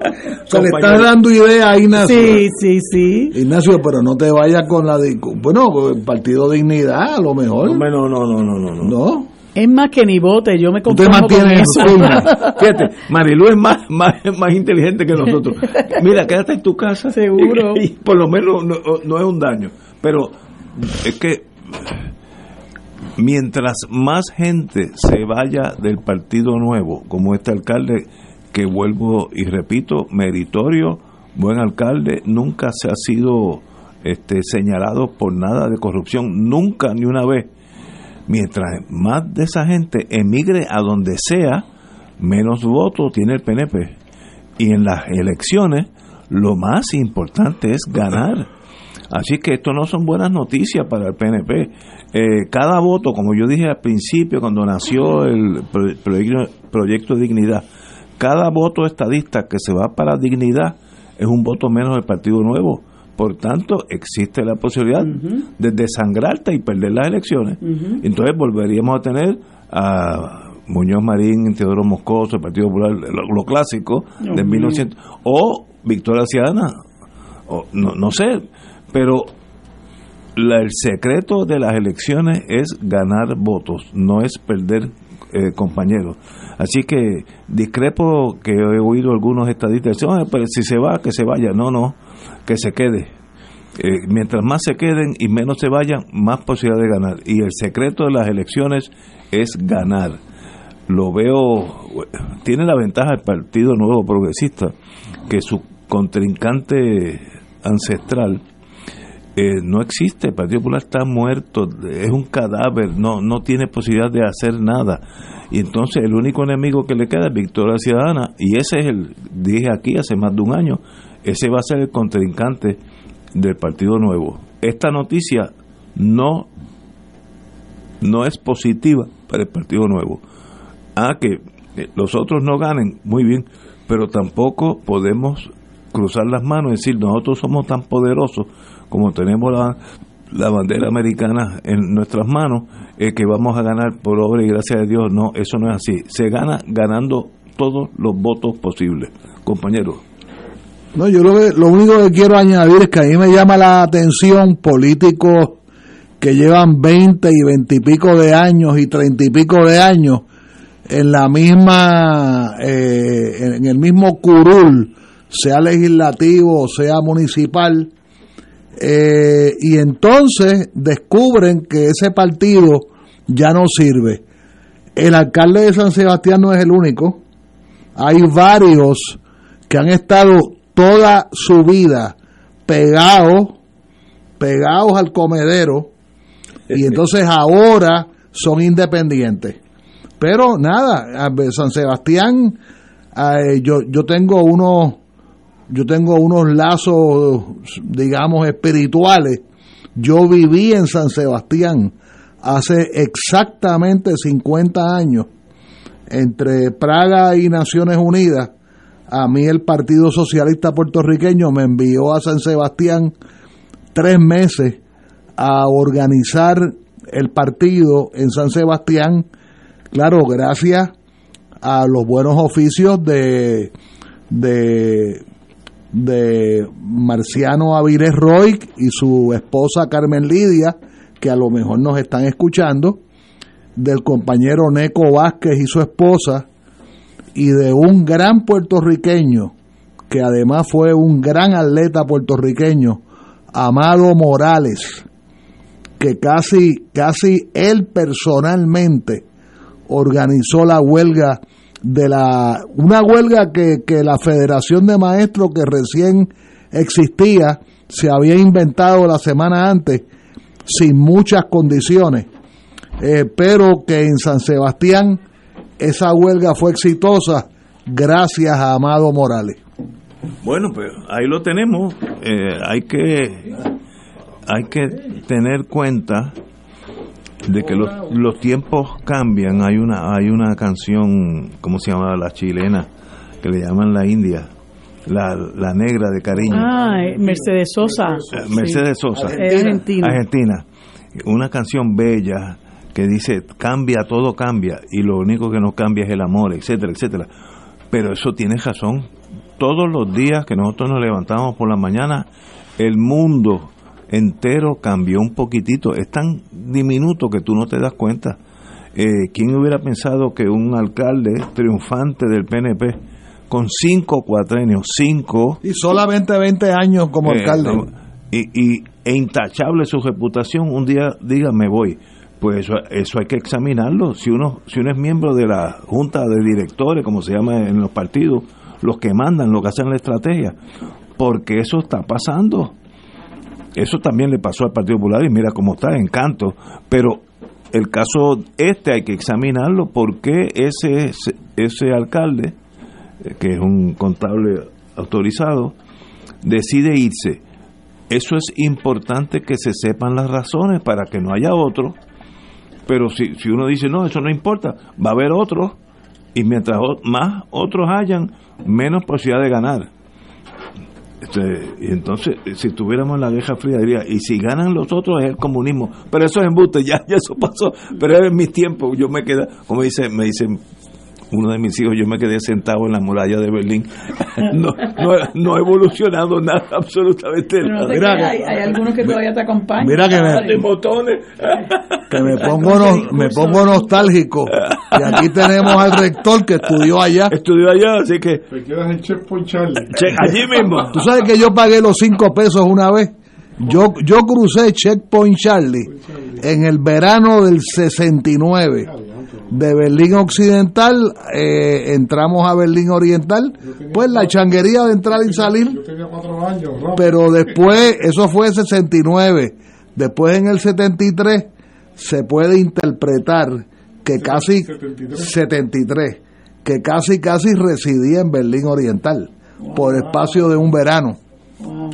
Se le estás dando idea a Ignacio. Sí, sí, sí. Ignacio, pero no te vayas con la... de- Bueno, el Partido Dignidad, a lo mejor. No, no, no, no, no, no. Es más que ni vote, yo me Tú te conformo con eso. Fíjate, Marilu es más, más, más inteligente que nosotros. Mira, quédate en tu casa. Seguro. Y, por lo menos no, no es un daño. Pero es que mientras más gente se vaya del Partido Nuevo, como este alcalde, que vuelvo y repito, meritorio, buen alcalde, nunca se ha sido este, señalado por nada de corrupción, nunca ni una vez. Mientras más de esa gente emigre a donde sea, menos votos tiene el PNP. Y en las elecciones, lo más importante es ganar. Así que esto no son buenas noticias para el PNP. Eh, cada voto, como yo dije al principio, cuando nació el pro- proyecto, proyecto dignidad, cada voto estadista que se va para dignidad es un voto menos del Partido Nuevo. Por tanto, existe la posibilidad de desangrarte y perder las elecciones. Entonces volveríamos a tener a Muñoz Marín, Teodoro Moscoso, el Partido Popular, lo, lo clásico de mío. 1900, o Victoria Ciudadana, o, no, no sé, pero la- el secreto de las elecciones es ganar votos, no es perder eh, compañeros. Así que discrepo que he oído algunos estadistas decir, "Oye, pero si se va, que se vaya. No, no, que se quede. Eh, mientras más se queden y menos se vayan, más posibilidad de ganar. Y el secreto de las elecciones es ganar. Lo veo, tiene la ventaja el Partido Nuevo Progresista, que su contrincante ancestral eh, no existe, el Partido Popular está muerto, es un cadáver, no, no tiene posibilidad de hacer nada. Y entonces el único enemigo que le queda es Victoria Ciudadana, y ese es el, dije aquí hace más de un año, ese va a ser el contrincante del Partido Nuevo. Esta noticia no, no es positiva para el Partido Nuevo. Ah, que eh, los otros no ganen, muy bien, pero tampoco podemos cruzar las manos y decir nosotros somos tan poderosos como tenemos la, la bandera americana en nuestras manos, eh, que vamos a ganar por obra y gracia de Dios. No, eso no es así. Se gana ganando todos los votos posibles. Compañeros. No, yo lo, que- lo único que quiero añadir es que a mí me llama la atención políticos que llevan 20 y 20 y pico de años y 30 y pico de años en la misma, eh, en el mismo curul, sea legislativo o sea municipal, eh, y entonces descubren que ese partido ya no sirve. El alcalde de San Sebastián no es el único, hay varios que han estado toda su vida pegados, pegados al comedero, y entonces ahora son independientes. Pero nada, San Sebastián, eh, yo, yo tengo unos, yo tengo unos lazos, digamos, espirituales. Yo viví en San Sebastián hace exactamente 50 años, entre Praga y Naciones Unidas. A mí el Partido Socialista Puertorriqueño me envió a San Sebastián tres meses a organizar el partido en San Sebastián, claro, gracias a los buenos oficios de, de, Marciano Avilés Roy y su esposa Carmen Lidia, que a lo mejor nos están escuchando, del compañero Neco Vázquez y su esposa, y de un gran puertorriqueño, que además fue un gran atleta puertorriqueño, Amado Morales, que casi, casi él personalmente organizó la huelga de la una huelga que, que la Federación de Maestros que recién existía se había inventado la semana antes sin muchas condiciones, eh, pero que en San Sebastián esa huelga fue exitosa gracias a Amado Morales. Bueno, pues ahí lo tenemos. Eh, hay que hay que tener cuenta de que los, los tiempos cambian. Hay una hay una canción, ¿cómo se llama la chilena? Que le llaman la India. La, la negra de cariño. Ah, Mercedes Sosa. Eh, Mercedes Sosa. Argentina. Argentina. Una canción bella que dice cambia, todo cambia y lo único que no cambia es el amor, etcétera, etcétera. Pero eso tiene razón. Todos los días que nosotros nos levantamos por la mañana, el mundo entero cambió un poquitito. Es tan diminuto que tú no te das cuenta. Eh, ¿Quién hubiera pensado que un alcalde triunfante del PNP con cinco cuatrenios, cinco Y solamente 20 años como eh, alcalde. no, y, y- e intachable su reputación, un día diga me voy. Pues eso, eso hay que examinarlo. Si uno, si uno es miembro de la junta de directores, como se llama en los partidos, los que mandan, los que hacen la estrategia, porque eso está pasando. Eso también le pasó al Partido Popular y mira cómo está, encanto. Pero el caso este hay que examinarlo porque ese, ese, ese alcalde, eh, que es un contable autorizado, decide irse. Eso es importante que se sepan las razones para que no haya otro. Pero si, si uno dice, no, eso no importa, va a haber otros. Y mientras más otros hayan, menos posibilidad de ganar. Este, y entonces, si estuviéramos en la Guerra Fría, diría, y si ganan los otros es el comunismo. Pero eso es embuste, ya, ya eso pasó. Pero es mis tiempos, yo me quedé, como dice, me dice uno de mis hijos, yo me quedé sentado en la muralla de Berlín. No, no, no ha evolucionado nada, absolutamente no nada. creas, hay, hay algunos que todavía te acompañan. Mira que me- De botones. que me pongo no- me pongo nostálgico y aquí tenemos al rector que estudió allá Estudió allá, así que Te quedas en Checkpoint Charlie. che, allí mismo. tú sabes que yo pagué los cinco pesos una vez yo yo crucé Checkpoint Charlie en el verano del 69 de Berlín Occidental eh, entramos a Berlín Oriental pues la changuería de entrar y salir Yo tenía cuatro años, Rob. pero después, eso fue 69, después en el 73 se puede interpretar que casi 73. 73, que casi casi residía en Berlín Oriental por espacio de un verano.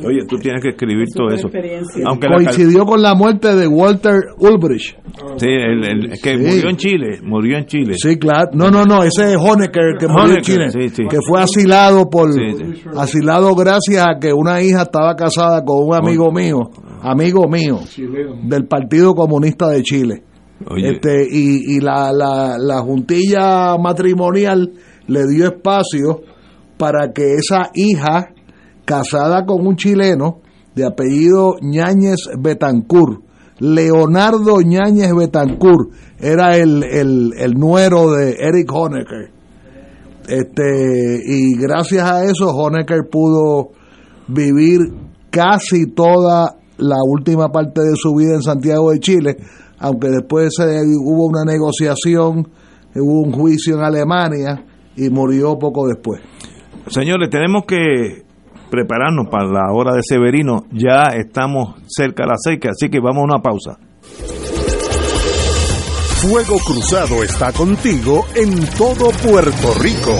Oye, tú tienes que escribir todo eso. la Coincidió con la muerte de Walter Ulbricht. sí, el, el- que Sí. murió en Chile, murió en Chile. Sí, claro. No, no, no, ese es Honecker que murió en Chile, sí, sí. que fue asilado por Sí, sí. asilado gracias a que una hija estaba casada con un amigo mío, amigo mío Chileno. del Partido Comunista de Chile. Oye, Este, y y la, la, la juntilla matrimonial le dio espacio para que esa hija, casada con un chileno de apellido Ñáñez Betancourt, Leonardo Ñáñez Betancourt, era el, el, el nuero de Eric Honecker. Este, y gracias a eso Honecker pudo vivir casi toda la última parte de su vida en Santiago de Chile, aunque después se- hubo una negociación, hubo un juicio en Alemania y murió poco después. señores, tenemos que prepararnos para la hora de Severino. Ya estamos cerca de las seis, así que vamos a una pausa. Fuego Cruzado está contigo en todo Puerto Rico.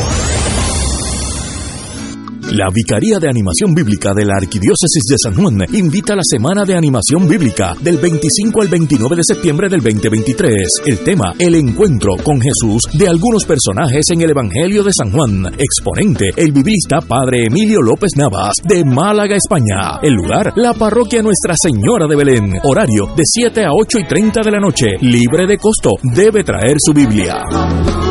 La Vicaría de Animación Bíblica de la Arquidiócesis de San Juan invita a la Semana de Animación Bíblica del 25 al 29 de septiembre del 2023. El tema, el encuentro con Jesús de algunos personajes en el Evangelio de San Juan. Exponente, el biblista Padre Emilio López Navas, de Málaga, España. El lugar, la parroquia Nuestra Señora de Belén. Horario, de 7 a 8 y 30 de la noche. Libre de costo. Debe traer su Biblia.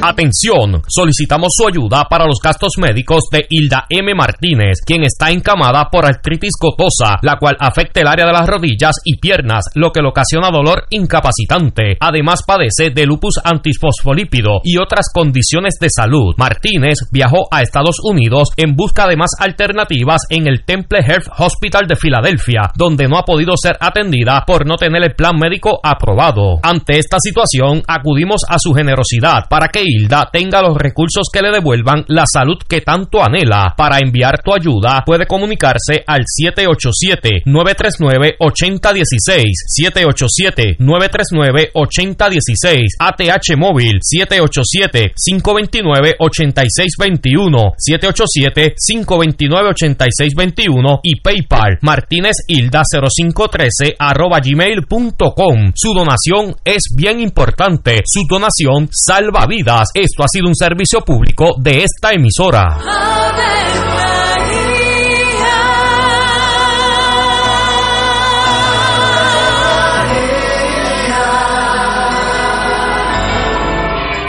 Atención, solicitamos su ayuda para los gastos médicos de Hilda M. Martínez, quien está encamada por artritis gotosa, la cual afecta el área de las rodillas y piernas, lo que le ocasiona dolor incapacitante. Además padece de lupus antifosfolípido y otras condiciones de salud. Martínez viajó a Estados Unidos en busca de más alternativas en el Temple Health Hospital de Filadelfia, donde no ha podido ser atendida por no tener el plan médico aprobado. Ante esta situación, acudimos a su generosidad para que Hilda tenga los recursos que le devuelvan la salud que tanto anhela. Para enviar tu ayuda, puede comunicarse al 787-939-8016, 787-939-8016, ATH móvil 787-529-8621, 787-529-8621 y PayPal Martínez Hilda 0513 arroba gmail.com. Su donación es bien importante. Su donación salva vidas. Esto ha sido un servicio público de esta emisora.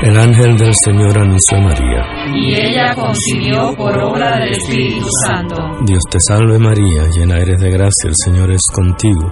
El ángel del Señor anunció a María. Y ella concibió por obra del Espíritu Santo. Dios te salve María, llena eres de gracia, el Señor es contigo.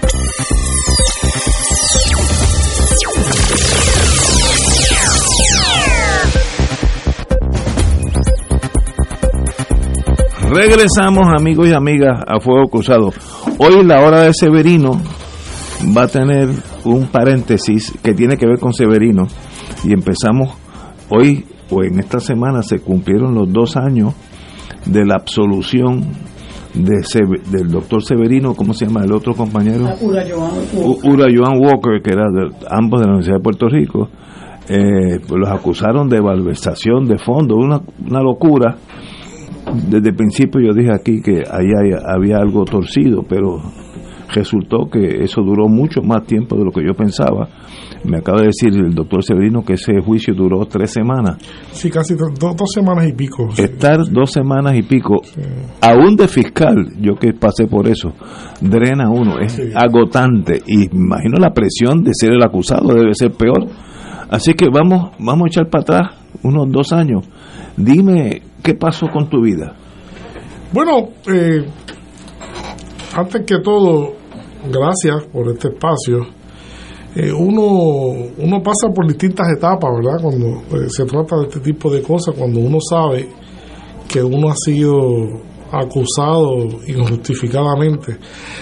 Regresamos, amigos y amigas, a Fuego Cruzado. Hoy la hora de Severino va a tener un paréntesis que tiene que ver con Severino. Y empezamos hoy, o en esta semana, se cumplieron los dos años de la absolución de Seve- del doctor Severino, ¿cómo se llama el otro compañero? Ura Joan U- Ura Joan Walker, que era de, ambos de la Universidad de Puerto Rico, eh, pues los acusaron de malversación de fondos, una, una locura. Desde el principio yo dije aquí que ahí había algo torcido, pero resultó que eso duró mucho más tiempo de lo que yo pensaba. Me acaba de decir el doctor Severino que ese juicio duró tres semanas. Sí, casi do- do- dos semanas y pico. Estar dos semanas y pico, aún de fiscal, yo que pasé por eso, drena uno, es agotante. Y imagino la presión de ser el acusado debe ser peor. Así que vamos, vamos a echar para atrás unos dos años. Dime, ¿qué pasó con tu vida? Bueno, eh, antes que todo, gracias por este espacio. Eh, uno, uno pasa por distintas etapas, ¿verdad? Cuando eh, se trata de este tipo de cosas, cuando uno sabe que uno ha sido acusado injustificadamente.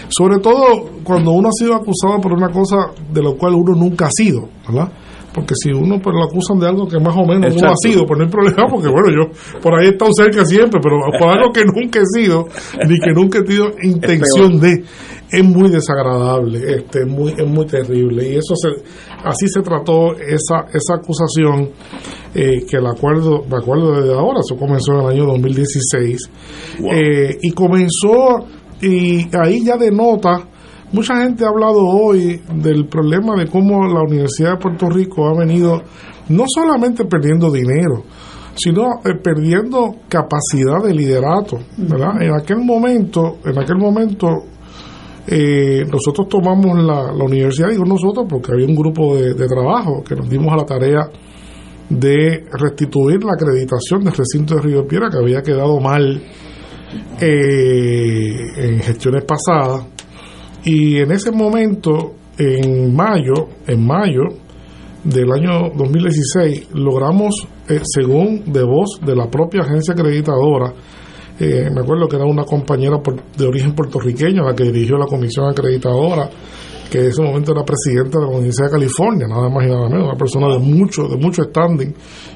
Sobre todo cuando uno ha sido acusado por una cosa de lo cual uno nunca ha sido, ¿verdad? Porque si uno pues lo acusan de algo que más o menos uno ha sido, pues no hay problema, porque bueno, yo por ahí he estado cerca siempre, pero por algo que nunca he sido, ni que nunca he tenido intención de, es muy desagradable, este, es muy, es muy terrible, y eso se, así se trató esa, esa acusación, eh, que el acuerdo, me acuerdo desde ahora, eso comenzó en el año 2016, eh, y comenzó, y ahí ya denota, mucha gente ha hablado hoy del problema de cómo la Universidad de Puerto Rico ha venido no solamente perdiendo dinero, sino eh, perdiendo capacidad de liderato, ¿verdad? En aquel momento, en aquel momento eh, nosotros tomamos la, la universidad, digo nosotros, porque había un grupo de, de trabajo que nos dimos a la tarea de restituir la acreditación del recinto de Río Piedra que había quedado mal eh, en gestiones pasadas y en ese momento en mayo en mayo del año 2016 logramos eh, según de voz de la propia agencia acreditadora eh, me acuerdo que era una compañera por- de origen puertorriqueño la que dirigió la comisión acreditadora que en ese momento era presidenta de la Universidad de California, nada más y nada menos, una persona de mucho, de mucho standing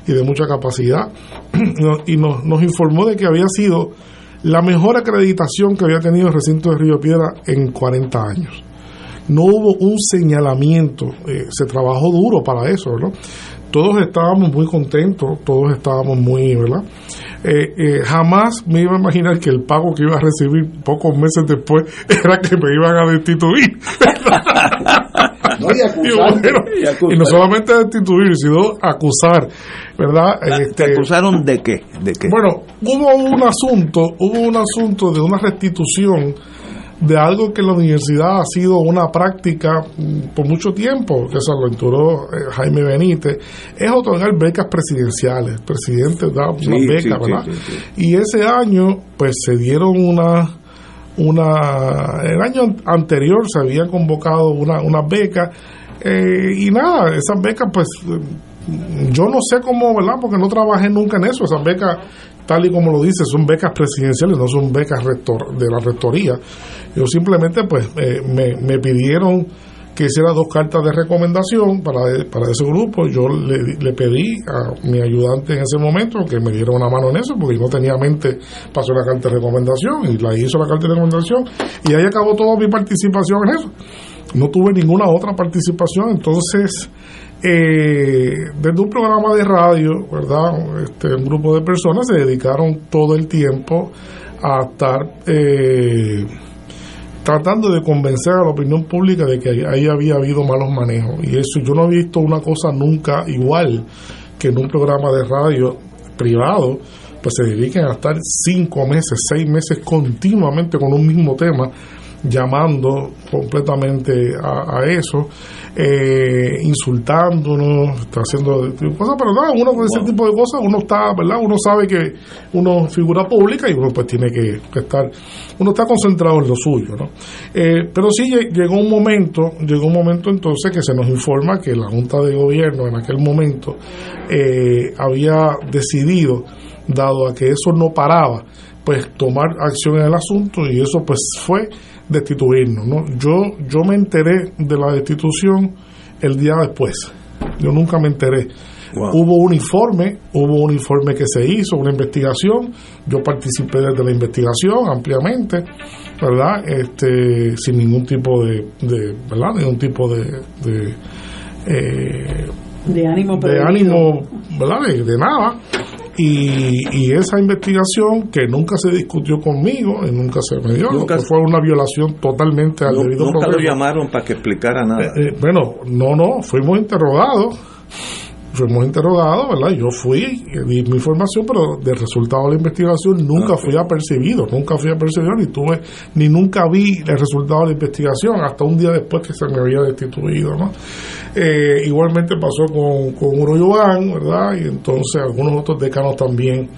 y de mucha capacidad, y nos, nos informó de que había sido la mejor acreditación que había tenido el recinto de Río Piedra en 40 años. No hubo un señalamiento, eh, se trabajó duro para eso, ¿no? Todos estábamos muy contentos, todos estábamos muy, ¿verdad? Eh, eh, jamás me iba a imaginar que el pago que iba a recibir pocos meses después era que me iban a destituir. No, y acusar. Y bueno, Y acusar. y no solamente destituir, sino acusar, ¿verdad? Este, ¿Te acusaron de qué? ¿De qué? bueno, hubo un asunto, hubo un asunto de una restitución de algo que en la universidad ha sido una práctica mm, por mucho tiempo, que se lo enturó eh, Jaime Benítez, es otorgar becas presidenciales. El presidente da unas Sí, becas, sí, sí, ¿verdad? sí, sí. Y ese año, pues se dieron una una el año anterior se había convocado una, una beca eh, y nada, esas becas pues eh, yo no sé cómo, ¿verdad? Porque no trabajé nunca en eso, esas becas tal y como lo dice, son becas presidenciales, no son becas rector, de la rectoría. Yo simplemente pues eh, me, me pidieron que hiciera dos cartas de recomendación para, para ese grupo. Yo le, pedí a mi ayudante en ese momento que me diera una mano en eso, porque yo no tenía mente para hacer una carta de recomendación, y la hizo la carta de recomendación, y ahí acabó toda mi participación en eso. No tuve ninguna otra participación, entonces, eh, desde un programa de radio, ¿verdad? Este, un grupo de personas se dedicaron todo el tiempo a estar... Eh, tratando de convencer a la opinión pública de que ahí había habido malos manejos. Y eso yo no he visto una cosa nunca igual que en un programa de radio privado, pues se dediquen a estar cinco meses, seis meses continuamente con un mismo tema, llamando completamente a, a eso, eh, insultándonos, está haciendo cosas, pero nada, uno con ese tipo de cosas, uno está, ¿verdad? Uno sabe que uno es figura pública y uno pues tiene que, que estar, uno está concentrado en lo suyo, ¿no? Eh, pero sí lle- llegó un momento, llegó un momento entonces que se nos informa que la Junta de Gobierno en aquel momento eh, había decidido, dado a que eso no paraba, pues tomar acción en el asunto y eso pues fue destituirnos, ¿no? Yo, yo me enteré de la destitución el día después, yo nunca me enteré. Hubo un informe, hubo un informe que se hizo, una investigación, yo participé desde la investigación ampliamente, ¿verdad? Este, sin ningún tipo de, de ¿verdad? Ningún tipo de, de, eh, de ánimo de ánimo, ¿verdad? De, de nada. Y, y esa investigación que nunca se discutió conmigo y nunca se me dio, Nunca- fue una violación totalmente al debido Nunca lo proceso. llamaron para que explicara nada. Eh, eh, bueno, no, no, fuimos interrogados. Fuimos interrogados, ¿verdad? Yo fui, di mi información, pero del resultado de la investigación nunca fui apercibido, nunca fui apercibido, ni tuve, ni nunca vi el resultado de la investigación, hasta un día después que se me había destituido, ¿no? Eh, igualmente pasó con, con Iván, ¿verdad? Y entonces algunos otros decanos también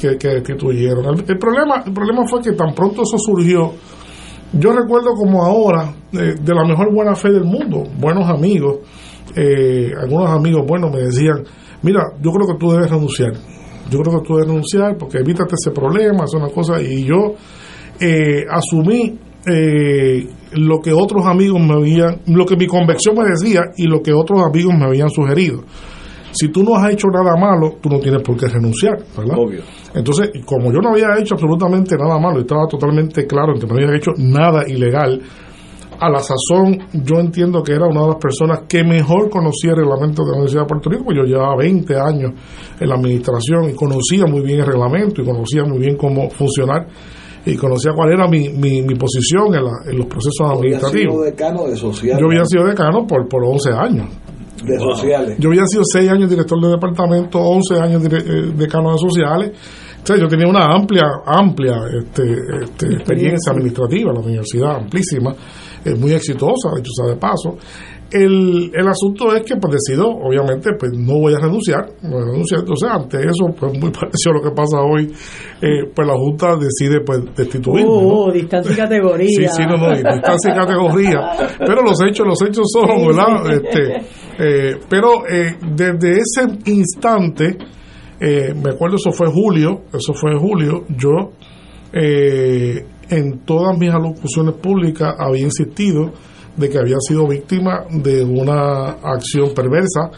que, que destituyeron. El, el problema, el problema fue que tan pronto eso surgió, yo recuerdo como ahora, eh, de la mejor buena fe del mundo, buenos amigos, eh, algunos amigos buenos me decían, mira, yo creo que tú debes renunciar, yo creo que tú debes renunciar porque evítate ese problema, es una cosa, y yo eh, asumí eh, lo que otros amigos me habían, lo que mi convicción me decía y lo que otros amigos me habían sugerido. Si tú no has hecho nada malo, tú no tienes por qué renunciar, ¿verdad? Obvio. Entonces, como yo no había hecho absolutamente nada malo, estaba totalmente claro en que no había hecho nada ilegal, a la sazón yo entiendo que era una de las personas que mejor conocía el reglamento de la Universidad de Puerto Rico, porque yo llevaba 20 años en la administración y conocía muy bien el reglamento y conocía muy bien cómo funcionar y conocía cuál era mi, mi, mi posición en, la- en los procesos Había sido administrativos. decano de sociales. Yo había sido decano por, por 11 años. de sociales. Yo había sido 6 años director de departamento, 11 años dire- eh, decano de sociales. O sea, yo tenía una amplia, amplia este, este, experiencia administrativa en la universidad, amplísima, eh, muy exitosa, dicho sea de paso. El, el asunto es que pues decido, obviamente, pues no voy a renunciar, no voy a renunciar. Entonces, ante eso, pues muy parecido a lo que pasa hoy, eh, pues la Junta decide pues destituirme. ¿no? Uh, uh, distancia y categoría. Sí, sí, no, no, distancia y categoría. Pero los hechos, los hechos son, ¿verdad? Este, eh, pero eh, desde ese instante, eh, me acuerdo, eso fue julio, eso fue julio, yo eh, en todas mis alocuciones públicas había insistido de que había sido víctima de una acción perversa,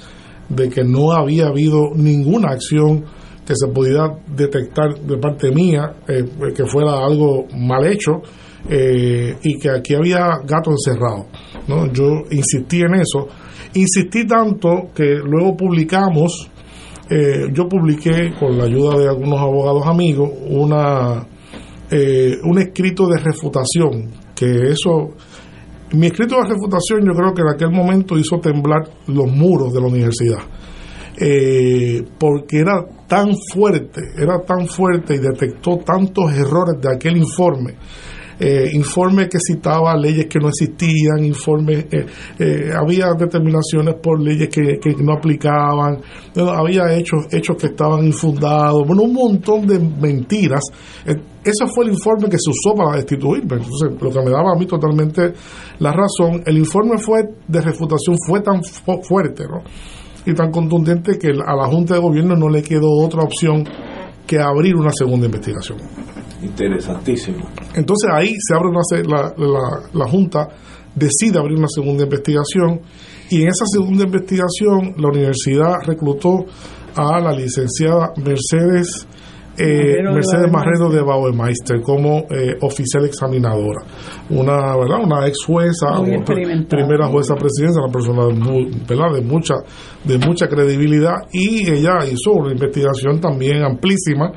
de que no había habido ninguna acción que se pudiera detectar de parte mía eh, que fuera algo mal hecho eh, y que aquí había gato encerrado. ¿no? Yo insistí en eso, insistí tanto que luego publicamos, eh, yo publiqué con la ayuda de algunos abogados amigos una eh, un escrito de refutación, que eso, mi escrito de refutación yo creo que en aquel momento hizo temblar los muros de la universidad, Eh, porque era tan fuerte, era tan fuerte y detectó tantos errores de aquel informe. Eh, informe que citaba leyes que no existían, informe, eh, eh, había determinaciones por leyes que, que no aplicaban, había hechos, hechos que estaban infundados, bueno, un montón de mentiras. Ese fue el informe que se usó para destituirme. Entonces, lo que me daba a mí totalmente la razón, el informe fue de refutación fue tan fu- fuerte, ¿no? y tan contundente que a la Junta de Gobierno no le quedó otra opción que abrir una segunda investigación. Interesantísimo. Entonces ahí se abre una, la, la Junta decide abrir una segunda investigación y en esa segunda investigación la universidad reclutó a la licenciada Mercedes eh, de Mercedes Marrero de Bauermeister como eh, oficial examinadora, una verdad una ex jueza, primera jueza presidencia, una persona muy, ¿verdad? de mucha de mucha credibilidad. Y ella hizo una investigación también amplísima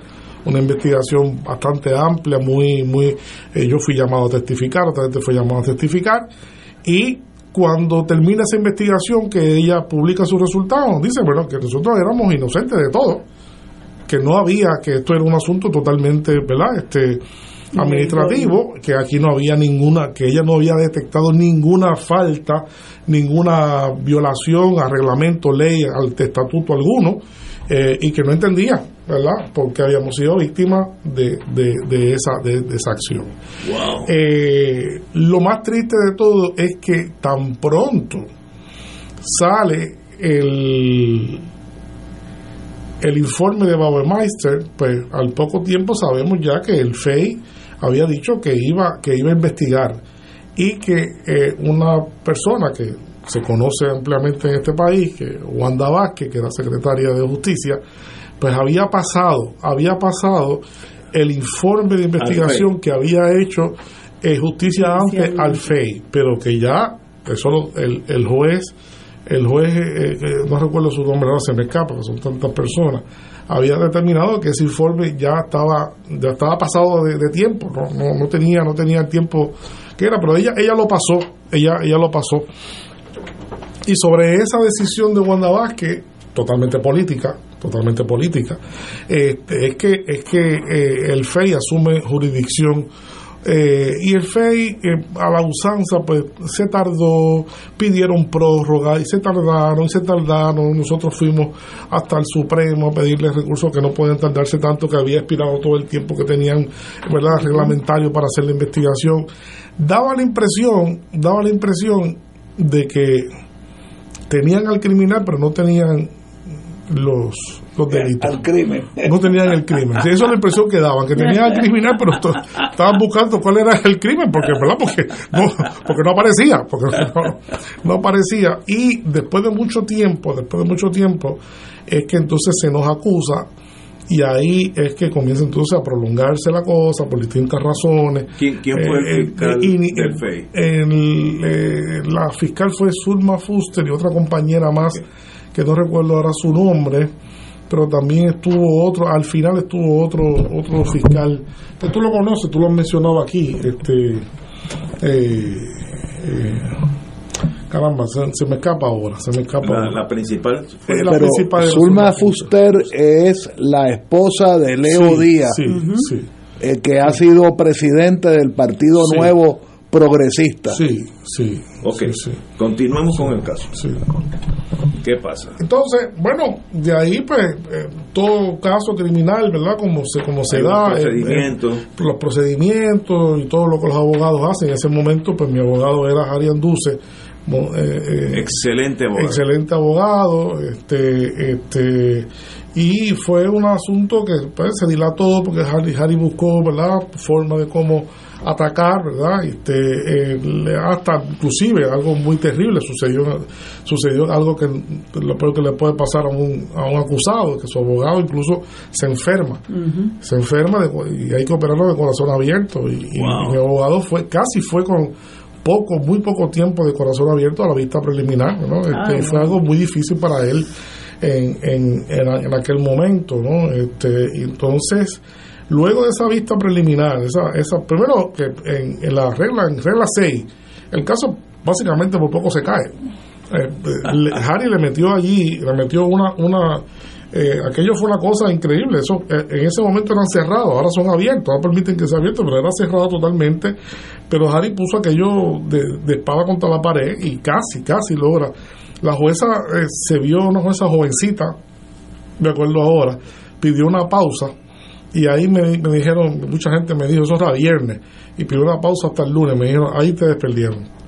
una investigación bastante amplia, muy, muy, eh, yo fui llamado a testificar, otra gente fue llamado a testificar, y cuando termina esa investigación, que ella publica sus resultados, dice, bueno, que nosotros éramos inocentes de todo, que no había, que esto era un asunto totalmente, ¿verdad? Este, administrativo, que aquí no había ninguna, que ella no había detectado ninguna falta, ninguna violación a reglamento, ley, al estatuto alguno, eh, y que no entendía, ¿verdad? Porque habíamos sido víctimas de, de, de esa, de, de esa acción. Eh, lo más triste de todo es que tan pronto sale el, el informe de Bauermeister, pues al poco tiempo sabemos ya que el FEI había dicho que iba, que iba a investigar y que eh, una persona que se conoce ampliamente en este país, que Wanda Vázquez, que era secretaria de Justicia, pues había pasado, había pasado el informe de investigación que había hecho eh, Justicia antes al FEI, pero que ya eso lo- el, el juez el juez, eh, eh, no recuerdo su nombre, ahora se me escapa, porque son tantas personas, había determinado que ese informe ya estaba ya estaba pasado de, de tiempo, no, no, no tenía no tenía el tiempo que era, pero ella ella lo pasó, ella ella lo pasó. Y sobre esa decisión de Wanda Vázquez, totalmente política, totalmente política, este, es que es que eh, el FEI asume jurisdicción eh, y el FEI eh, a la usanza pues se tardó, pidieron prórroga y se tardaron, y se tardaron, nosotros fuimos hasta el Supremo a pedirle recursos que no pueden tardarse tanto, que había expirado todo el tiempo que tenían, ¿verdad?, reglamentario para hacer la investigación. Daba la impresión, daba la impresión de que tenían al criminal pero no tenían los, los delitos. Al crimen. No tenían el crimen. Sí, Eso es la impresión que daban, que tenían al criminal, pero to- estaban buscando cuál era el crimen, porque, ¿verdad? Porque no, porque no aparecía, porque no, no aparecía. Y después de mucho tiempo, después de mucho tiempo, es que entonces se nos acusa y ahí es que comienza entonces a prolongarse la cosa por distintas razones. ¿Quién, quién fue Eh, el fiscal eh, y- del FEI? el, eh, la fiscal fue Zulma Fuster y otra compañera más, que no recuerdo ahora su nombre, pero también estuvo otro, al final estuvo otro otro fiscal, que tú lo conoces, tú lo has mencionado aquí, este, eh, eh, caramba, se, se me escapa ahora, se me escapa La, ahora. la principal fue Eh, la Pero principal Zulma Zulma Fuster es la esposa de Leo Sí, Díaz, sí, sí. eh, que ha sido presidente del Partido Sí. Nuevo Progresista. Sí, sí. Ok, continuemos con el caso. Sí. ¿Qué pasa? Entonces, bueno, de ahí pues eh, todo caso criminal, ¿verdad? Como se como se da, un eh, procedimiento. eh, los procedimientos y todo lo que los abogados hacen. En ese momento, pues mi abogado era Harry Anduce, mo- eh, eh, Excelente abogado. excelente abogado, este, este, y fue un asunto que pues, se dilató porque Harry, Harry buscó, ¿verdad? Forma de cómo atacar, ¿verdad? Este, eh, le- hasta inclusive algo muy terrible sucedió, sucedió algo que lo peor que le puede pasar a un, a un acusado, que su abogado incluso se enferma, se enferma de y hay que operarlo de corazón abierto y, y Wow. mi abogado fue casi fue con poco, muy poco tiempo de corazón abierto a la vista preliminar, ¿no? Este, fue algo muy difícil para él en, en, en, aquel momento, ¿no? Este, entonces, luego de esa vista preliminar, esa, esa primero que en, en la regla, en regla 6, el caso básicamente por poco se cae. Eh, le- Harry le metió allí, le metió una, una eh, aquello fue una cosa increíble. Eso, eh, en ese momento eran cerrados, ahora son abiertos, ahora permiten que sea abierto, pero era cerrado totalmente. Pero Harry puso aquello de, de espada contra la pared y casi, casi logra. La jueza eh, se vio una jueza jovencita, me acuerdo ahora, pidió una pausa y ahí me, me dijeron, mucha gente me dijo, eso era viernes, y pidió una pausa hasta el lunes, me dijeron, ahí te desperdieron.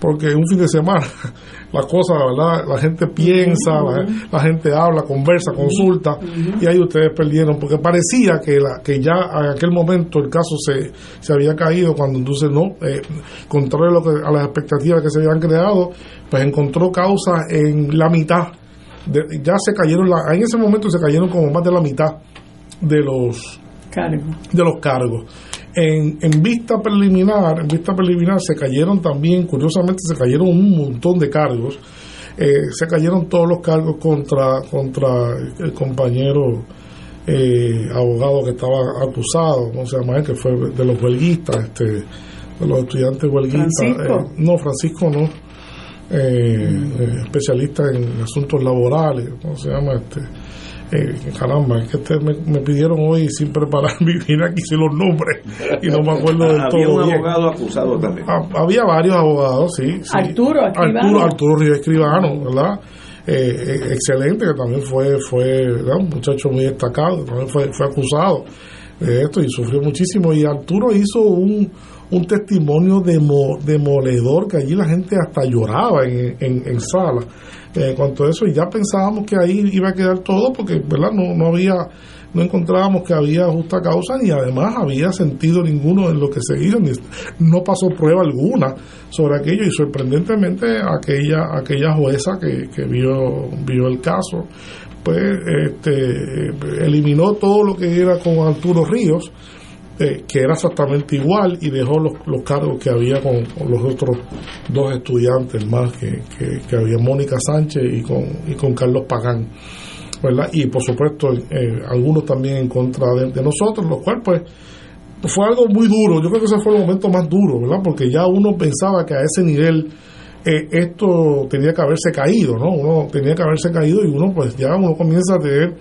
Porque un fin de semana, las cosas, ¿verdad? La gente piensa, la, la gente habla, conversa, consulta, y ahí ustedes perdieron, porque parecía que, la, que ya en aquel momento el caso se, se había caído, cuando entonces no, eh, contrario a, lo que, a las expectativas que se habían creado, pues encontró causa en la mitad. De- ya se cayeron, la, en ese momento se cayeron como más de la mitad de los Cargo. de los cargos. En, en vista preliminar, en vista preliminar se cayeron también, curiosamente se cayeron un montón de cargos. Eh, se cayeron todos los cargos contra contra el compañero eh, abogado que estaba acusado, ¿cómo se llama? Que fue de los huelguistas, este, de los estudiantes huelguistas. Francisco. Eh, no, Francisco no. Eh, eh, especialista en asuntos laborales, ¿cómo se llama? este eh, caramba, es que este me, me pidieron hoy sin prepararme y vine aquí sin los nombres y no me acuerdo Había todo un bien. abogado acusado también. Ah, Había varios abogados, sí. sí. Arturo. Arturo, Arturo Ríos Escribano, ¿verdad? Eh, eh, excelente, que también fue, fue ¿verdad? un muchacho muy destacado, también fue, fue acusado de esto y sufrió muchísimo. Y Arturo hizo un, un testimonio demo- demoledor que allí la gente hasta lloraba en, en, en sala eh, cuanto a eso y ya pensábamos que ahí iba a quedar todo porque verdad no, no había no encontrábamos que había justa causa ni además había sentido ninguno en lo que se hizo ni no pasó prueba alguna sobre aquello y sorprendentemente aquella aquella jueza que, que vio vio el caso pues este eliminó todo lo que era con Arturo Ríos eh, que era exactamente igual y dejó los, los cargos que había con, los otros dos estudiantes más que, que, que había Mónica Sánchez y con, y con Carlos Pagán ¿verdad? y por supuesto eh, algunos también en contra de, nosotros los cuales pues fue algo muy duro yo creo que ese fue el momento más duro ¿verdad? porque ya uno pensaba que a ese nivel eh, esto tenía que haberse caído, ¿no? Uno tenía que haberse caído y uno pues ya uno comienza a tener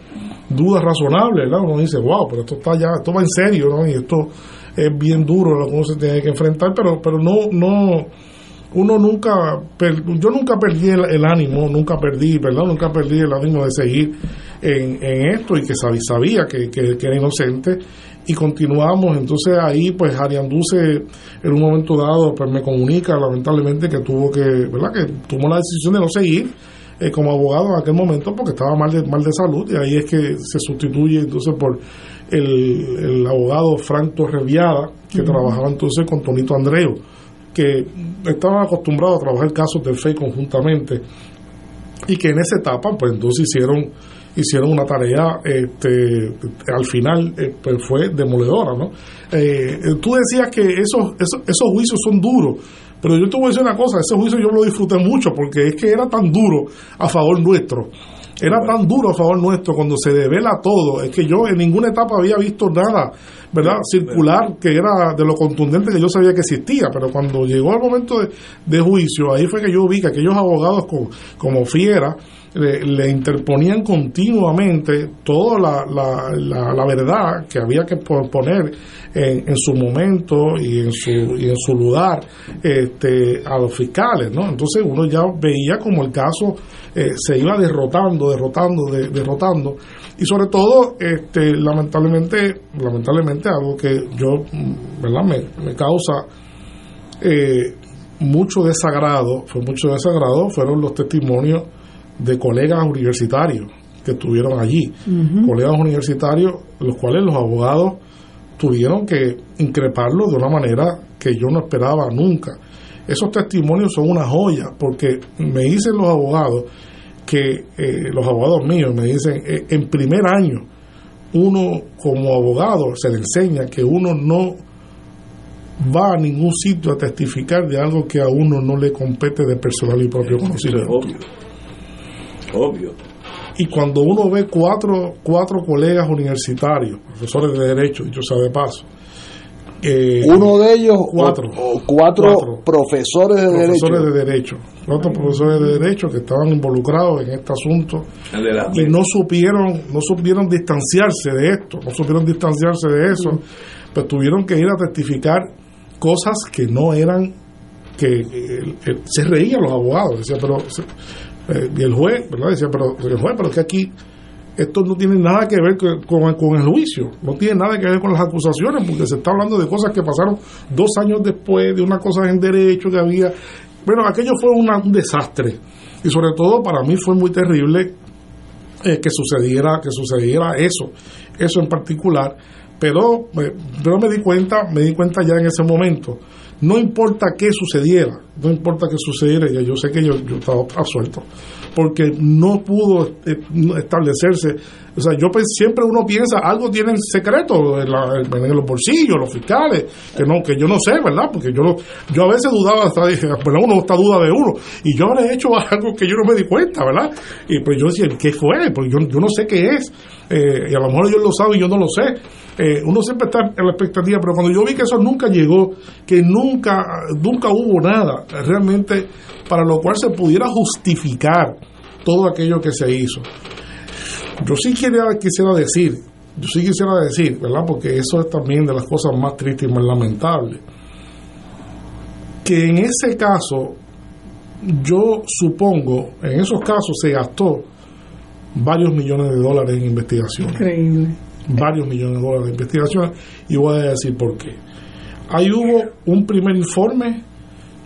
dudas razonables, ¿verdad? Uno dice, wow, pero esto está ya, esto va en serio, ¿no? Y esto es bien duro lo que uno se tiene que enfrentar, pero, pero no, no, uno nunca, yo nunca perdí el, ánimo, nunca perdí, ¿verdad? Nunca perdí el ánimo de seguir en, en esto y que sabía, sabía que, que, que era inocente y continuamos. Entonces ahí, pues, Arianduce en un momento dado, pues me comunica lamentablemente que tuvo que, ¿verdad? Que tomó la decisión de no seguir eh, como abogado en aquel momento porque estaba mal de, mal de salud y ahí es que se sustituye entonces por el, el abogado Frank Torreviada que trabajaba entonces con Tonito Andreu, que estaban acostumbrados a trabajar casos del FEI conjuntamente y que en esa etapa pues entonces hicieron hicieron una tarea este, al final eh, pues fue demoledora no Eh, eh, tú decías que esos, esos esos juicios son duros pero yo te voy a decir una cosa ese juicio yo lo disfruté mucho porque es que era tan duro a favor nuestro. Era tan duro a favor nuestro cuando se devela todo. Es que yo en ninguna etapa había visto nada verdad circular que era de lo contundente que yo sabía que existía pero cuando llegó el momento de, de juicio ahí fue que yo vi que aquellos abogados co- como fiera le, le interponían continuamente toda la, la, la, la verdad que había que po- poner en, en su momento y en su, y en su lugar este, a los fiscales, ¿no? Entonces uno ya veía como el caso eh, se iba derrotando, derrotando, de- derrotando y sobre todo, este, lamentablemente, lamentablemente algo que yo, ¿verdad? Me, me causa eh, mucho desagrado, fue mucho desagrado, fueron los testimonios de colegas universitarios que estuvieron allí, colegas universitarios, los cuales los abogados tuvieron que increparlo de una manera que yo no esperaba nunca. Esos testimonios son una joya, porque me dicen los abogados que, eh, los abogados míos me dicen, eh, en primer año, uno como abogado se le enseña que uno no va a ningún sitio a testificar de algo que a uno no le compete de personal y propio conocimiento. Obvio. Y cuando uno ve cuatro, cuatro colegas universitarios, profesores de Derecho, dicho sea de paso, eh, Uno de ellos, cuatro, o- o cuatro, profesores de profesores derecho. de Derecho, cuatro profesores de Derecho que estaban involucrados en este asunto y no supieron, no supieron distanciarse de esto, no supieron distanciarse de eso, pues tuvieron que ir a testificar cosas que no eran, que eh, eh, se reían los abogados, decía, pero se- eh, y el juez, ¿verdad? Decía, pero el juez, pero es que aquí esto no tiene nada que ver con, con- el juicio, no tiene nada que ver con las acusaciones, porque se está hablando de cosas que pasaron dos años después, de una cosa en derecho que había. Bueno, aquello fue un desastre. Y sobre todo para mí fue muy terrible eh, que sucediera que sucediera eso eso en particular pero eh, pero me di cuenta me di cuenta ya en ese momento no importa qué sucediera no importa qué sucediera ya yo sé que yo, yo estaba absuelto porque no pudo eh, establecerse o sea yo pues, siempre uno piensa algo tienen secreto en, la- los bolsillos los fiscales que no que yo no sé verdad porque yo yo a veces dudaba hasta dije bueno uno está duda de uno y yo habré hecho algo que yo no me di cuenta verdad y pues yo decía ¿qué fue? porque yo, yo no sé qué es eh, y a lo mejor ellos lo saben y yo no lo sé Eh, uno siempre está en la expectativa pero cuando yo vi que eso nunca llegó que nunca nunca hubo nada realmente para lo cual se pudiera justificar todo aquello que se hizo yo sí quería, quisiera decir, yo sí quisiera decir, ¿verdad? Porque eso es también de las cosas más tristes y más lamentables. Que en ese caso, yo supongo, en esos casos se gastó varios millones de dólares en investigación. Increíble. Varios millones de dólares de investigación. Y voy a decir por qué. Ahí hubo un primer informe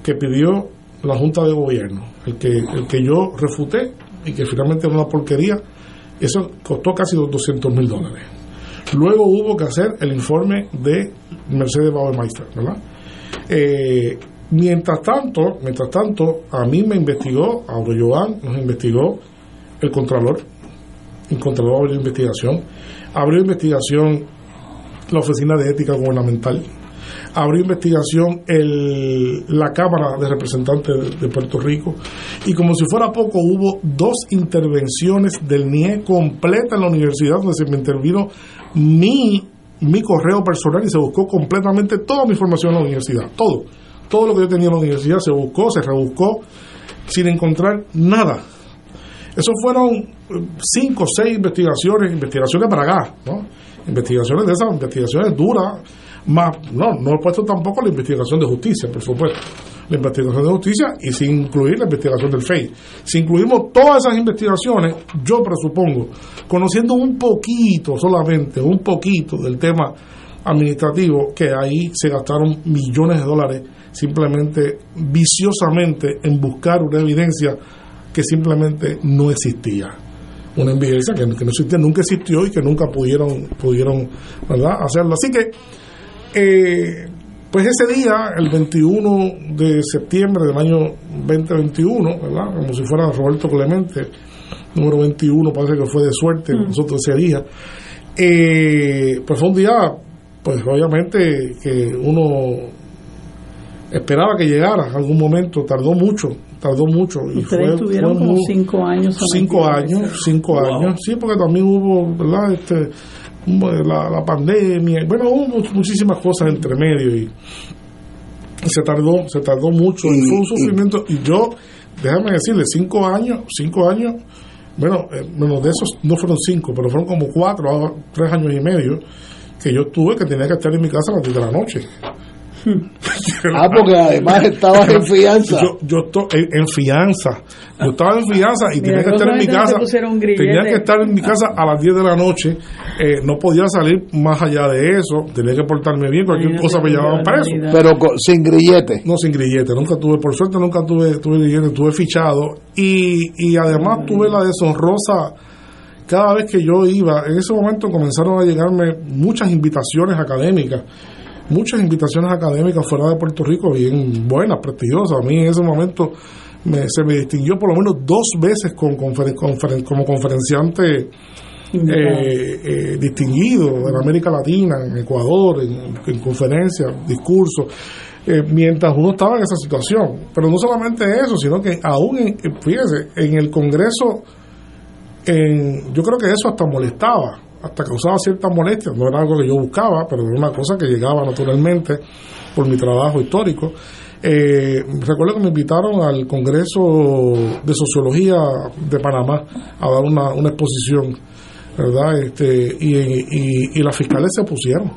que pidió la Junta de Gobierno, el que, el que yo refuté y que finalmente era una porquería. Eso costó casi los 200 mil dólares. Luego hubo que hacer el informe de Mercedes Bauermeister, ¿verdad? Eh, mientras tanto, mientras tanto, a mí me investigó, a Joan nos investigó el Contralor, el Contralor abrió investigación, abrió investigación la Oficina de Ética Gubernamental, abrió investigación el, la Cámara de Representantes de, Puerto Rico. Y como si fuera poco hubo dos intervenciones del NIE completa en la universidad donde se me intervino mi, mi correo personal y se buscó completamente toda mi información en la universidad, todo, todo lo que yo tenía en la universidad se buscó, se rebuscó sin encontrar nada. Esos fueron eh, cinco o seis investigaciones, investigaciones para acá, ¿no? Investigaciones de esas, investigaciones duras, más, no, no he puesto tampoco la investigación de justicia, por supuesto. La investigación de justicia y sin incluir la investigación del FEI. Si incluimos todas esas investigaciones, yo presupongo, conociendo un poquito solamente, un poquito del tema administrativo, que ahí se gastaron millones de dólares simplemente viciosamente en buscar una evidencia que simplemente no existía una evidencia que, que no existía, nunca existió y que nunca pudieron, pudieron ¿verdad? hacerlo. Así que Eh, pues ese día, el 21 de septiembre del año 2021, ¿verdad? Como si fuera Roberto Clemente, número 21, parece que fue de suerte nosotros ese día. Eh, pues fue un día, pues obviamente que uno esperaba que llegara en algún momento, tardó mucho, tardó mucho. Y Ustedes fue- estuvieron fue como muy- cinco años. cinco años, cinco años, sí, porque también hubo, ¿verdad? Este, la, la pandemia, bueno, hubo mu- muchísimas cosas entre medio y se tardó, se tardó mucho y, fue un sufrimiento. Y yo, déjame decirle, cinco años, cinco años, bueno, eh, menos de esos no fueron cinco, pero fueron como cuatro, tres años y medio que yo tuve que tenía que estar en mi casa a las 10 de la noche. Ah, porque además estabas en fianza. Yo, yo estoy en, en fianza. Yo estaba en fianza y tenía que estar en mi casa. Tenía que estar en mi casa a las 10 de la noche. Eh, no podía salir más allá de eso. Tenía que portarme bien. Cualquier cosa me llevaban preso. Pero co- sin grillete. No, sin grillete. Nunca tuve, por suerte, nunca tuve, tuve grillete. Tuve fichado. Y, y además tuve la deshonrosa. Cada vez que yo iba, en ese momento comenzaron a llegarme muchas invitaciones académicas muchas invitaciones académicas fuera de Puerto Rico, bien buenas, prestigiosas. A mí en ese momento me- se me distinguió por lo menos dos veces con conferen- conferen- como conferenciante eh, eh, distinguido en América Latina, en Ecuador, en, en conferencias, discursos. eh, mientras uno estaba en esa situación. Pero no solamente eso, sino que aún, en, fíjese, en el Congreso, en, yo creo que eso hasta molestaba, hasta causaba cierta molestia. No era algo que yo buscaba, pero era una cosa que llegaba naturalmente por mi trabajo histórico. Eh, recuerdo que me invitaron al Congreso de Sociología de Panamá a dar una, una exposición, ¿verdad? Este, y, y, y las fiscales se opusieron.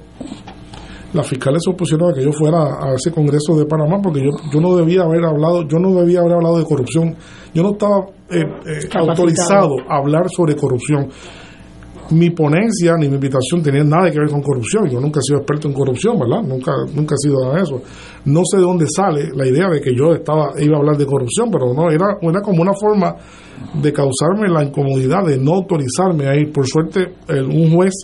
Las fiscales se opusieron a que yo fuera a ese Congreso de Panamá porque yo, yo no debía haber hablado, yo no debía haber hablado de corrupción. Yo no estaba eh, eh, autorizado a hablar sobre corrupción mi ponencia ni mi invitación tenían nada que ver con corrupción. Yo nunca he sido experto en corrupción, ¿verdad? Nunca, nunca he sido de eso. No sé de dónde sale la idea de que yo estaba iba a hablar de corrupción, pero no, era, era como una forma de causarme la incomodidad de no autorizarme a ir. Por suerte, el- un juez,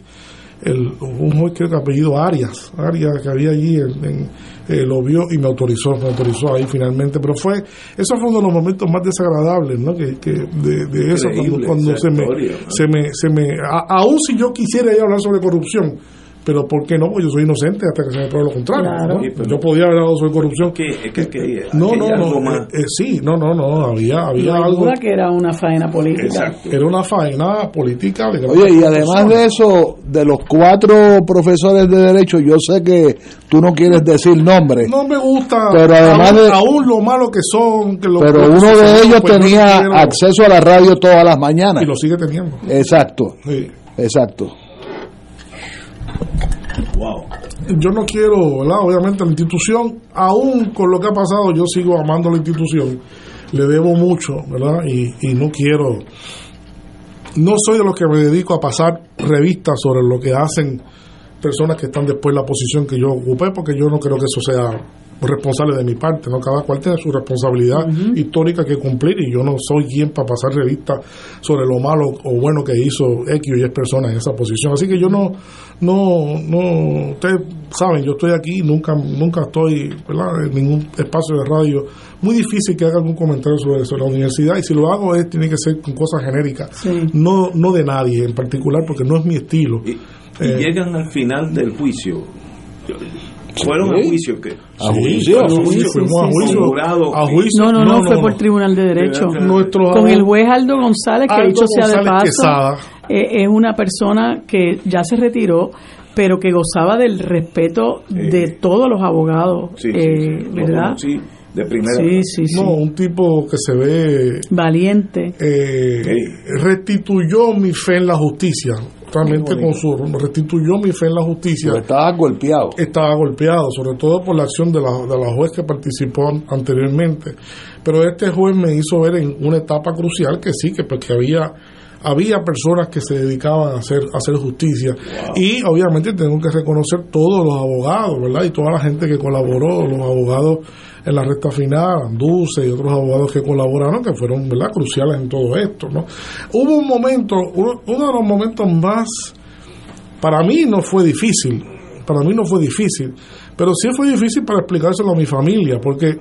el, un juez creo que apellido Arias, Arias que había allí, en- en- eh, lo vio y me autorizó, me autorizó ahí finalmente. Pero fue, eso fue uno de los momentos más desagradables, ¿no? Que, que de, de eso, cuando, Increíble cuando esa se me, se me, se me, aún si yo quisiera ir a hablar sobre corrupción, pero ¿por qué no? Pues yo soy inocente hasta que se me pruebe lo contrario. Claro. ¿no? Sí, pero- yo podía haber hablado sobre corrupción. es que, que no, aquí no, no, más. eh, eh, sí, no, no, no, había, había No algo. que era una faena política. Era una faena política. de Oye, y además de eso, de los cuatro profesores de Derecho, yo sé que tú no quieres decir nombres. No me gusta, Pero además aún, de- aún lo malo que son. Que lo- Pero uno de ellos pues no tenía acceso a la radio todas las mañanas. Y lo sigue teniendo. Exacto, Sí. exacto. Yo no quiero, ¿verdad? Obviamente la institución, aún con lo que ha pasado, yo sigo amando la institución. Le debo mucho, ¿verdad? Y, no quiero. No soy de los que me dedico a pasar revistas sobre lo que hacen personas que están después en la posición que yo ocupé, porque yo no creo que eso sea responsable de mi parte, ¿no? Cada cual tiene su responsabilidad histórica que cumplir y yo no soy quien para pasar revistas sobre lo malo o bueno que hizo X o Y personas en esa posición. Así que yo no, no, no, ustedes saben, yo estoy aquí, nunca, nunca estoy, ¿verdad? En ningún espacio de radio. Muy difícil que haga algún comentario sobre, sobre la universidad y si lo hago es, tiene que ser con cosas genéricas, no, no de nadie en particular porque no es mi estilo. Y Eh, llegan al final del juicio. Fueron a juicio que A juicio, fueron a juicio, fuimos a juicio, jurado, a juicio. No, no, no, No, fue no, por no. Tribunal de Derecho. Nuestro Con el juez Aldo González, que Aldo dicho sea de paso, eh, es una persona que ya se retiró, pero que gozaba del respeto de todos los abogados, Sí, sí, eh, sí. ¿verdad? conocí de primera Sí, sí, sí. No, un tipo que se ve Valiente. eh, restituyó mi fe en la justicia. Realmente con su restituyó mi fe en la justicia. estaba golpeado. Estaba golpeado, sobre todo por la acción de la, de la juez que participó an- anteriormente. Pero este juez me hizo ver en una etapa crucial que sí, que porque había había personas que se dedicaban a hacer a hacer justicia y obviamente tengo que reconocer todos los abogados, ¿verdad? Y toda la gente que colaboró, los abogados en la recta final, Anduce y otros abogados que colaboraron, que fueron, ¿verdad? Cruciales en todo esto, ¿no? Hubo un momento, uno, uno de los momentos más para mí no fue difícil, para mí no fue difícil, pero sí fue difícil para explicárselo a mi familia, porque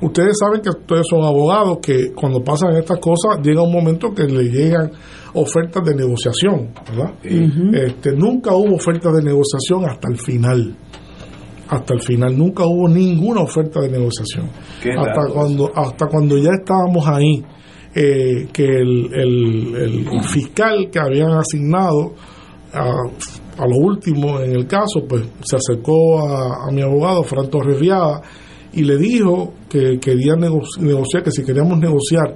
ustedes saben que ustedes son abogados, que cuando pasan estas cosas llega un momento que le llegan ofertas de negociación, ¿verdad? este, nunca hubo ofertas de negociación hasta el final. Hasta el final, nunca hubo ninguna oferta de negociación. Hasta cuando, hasta cuando ya estábamos ahí, eh, que el, el- el fiscal que habían asignado a, a lo último en el caso, pues se acercó a, a mi abogado, Fran Torres Viada, y le dijo que quería nego- negociar, que si queríamos negociar,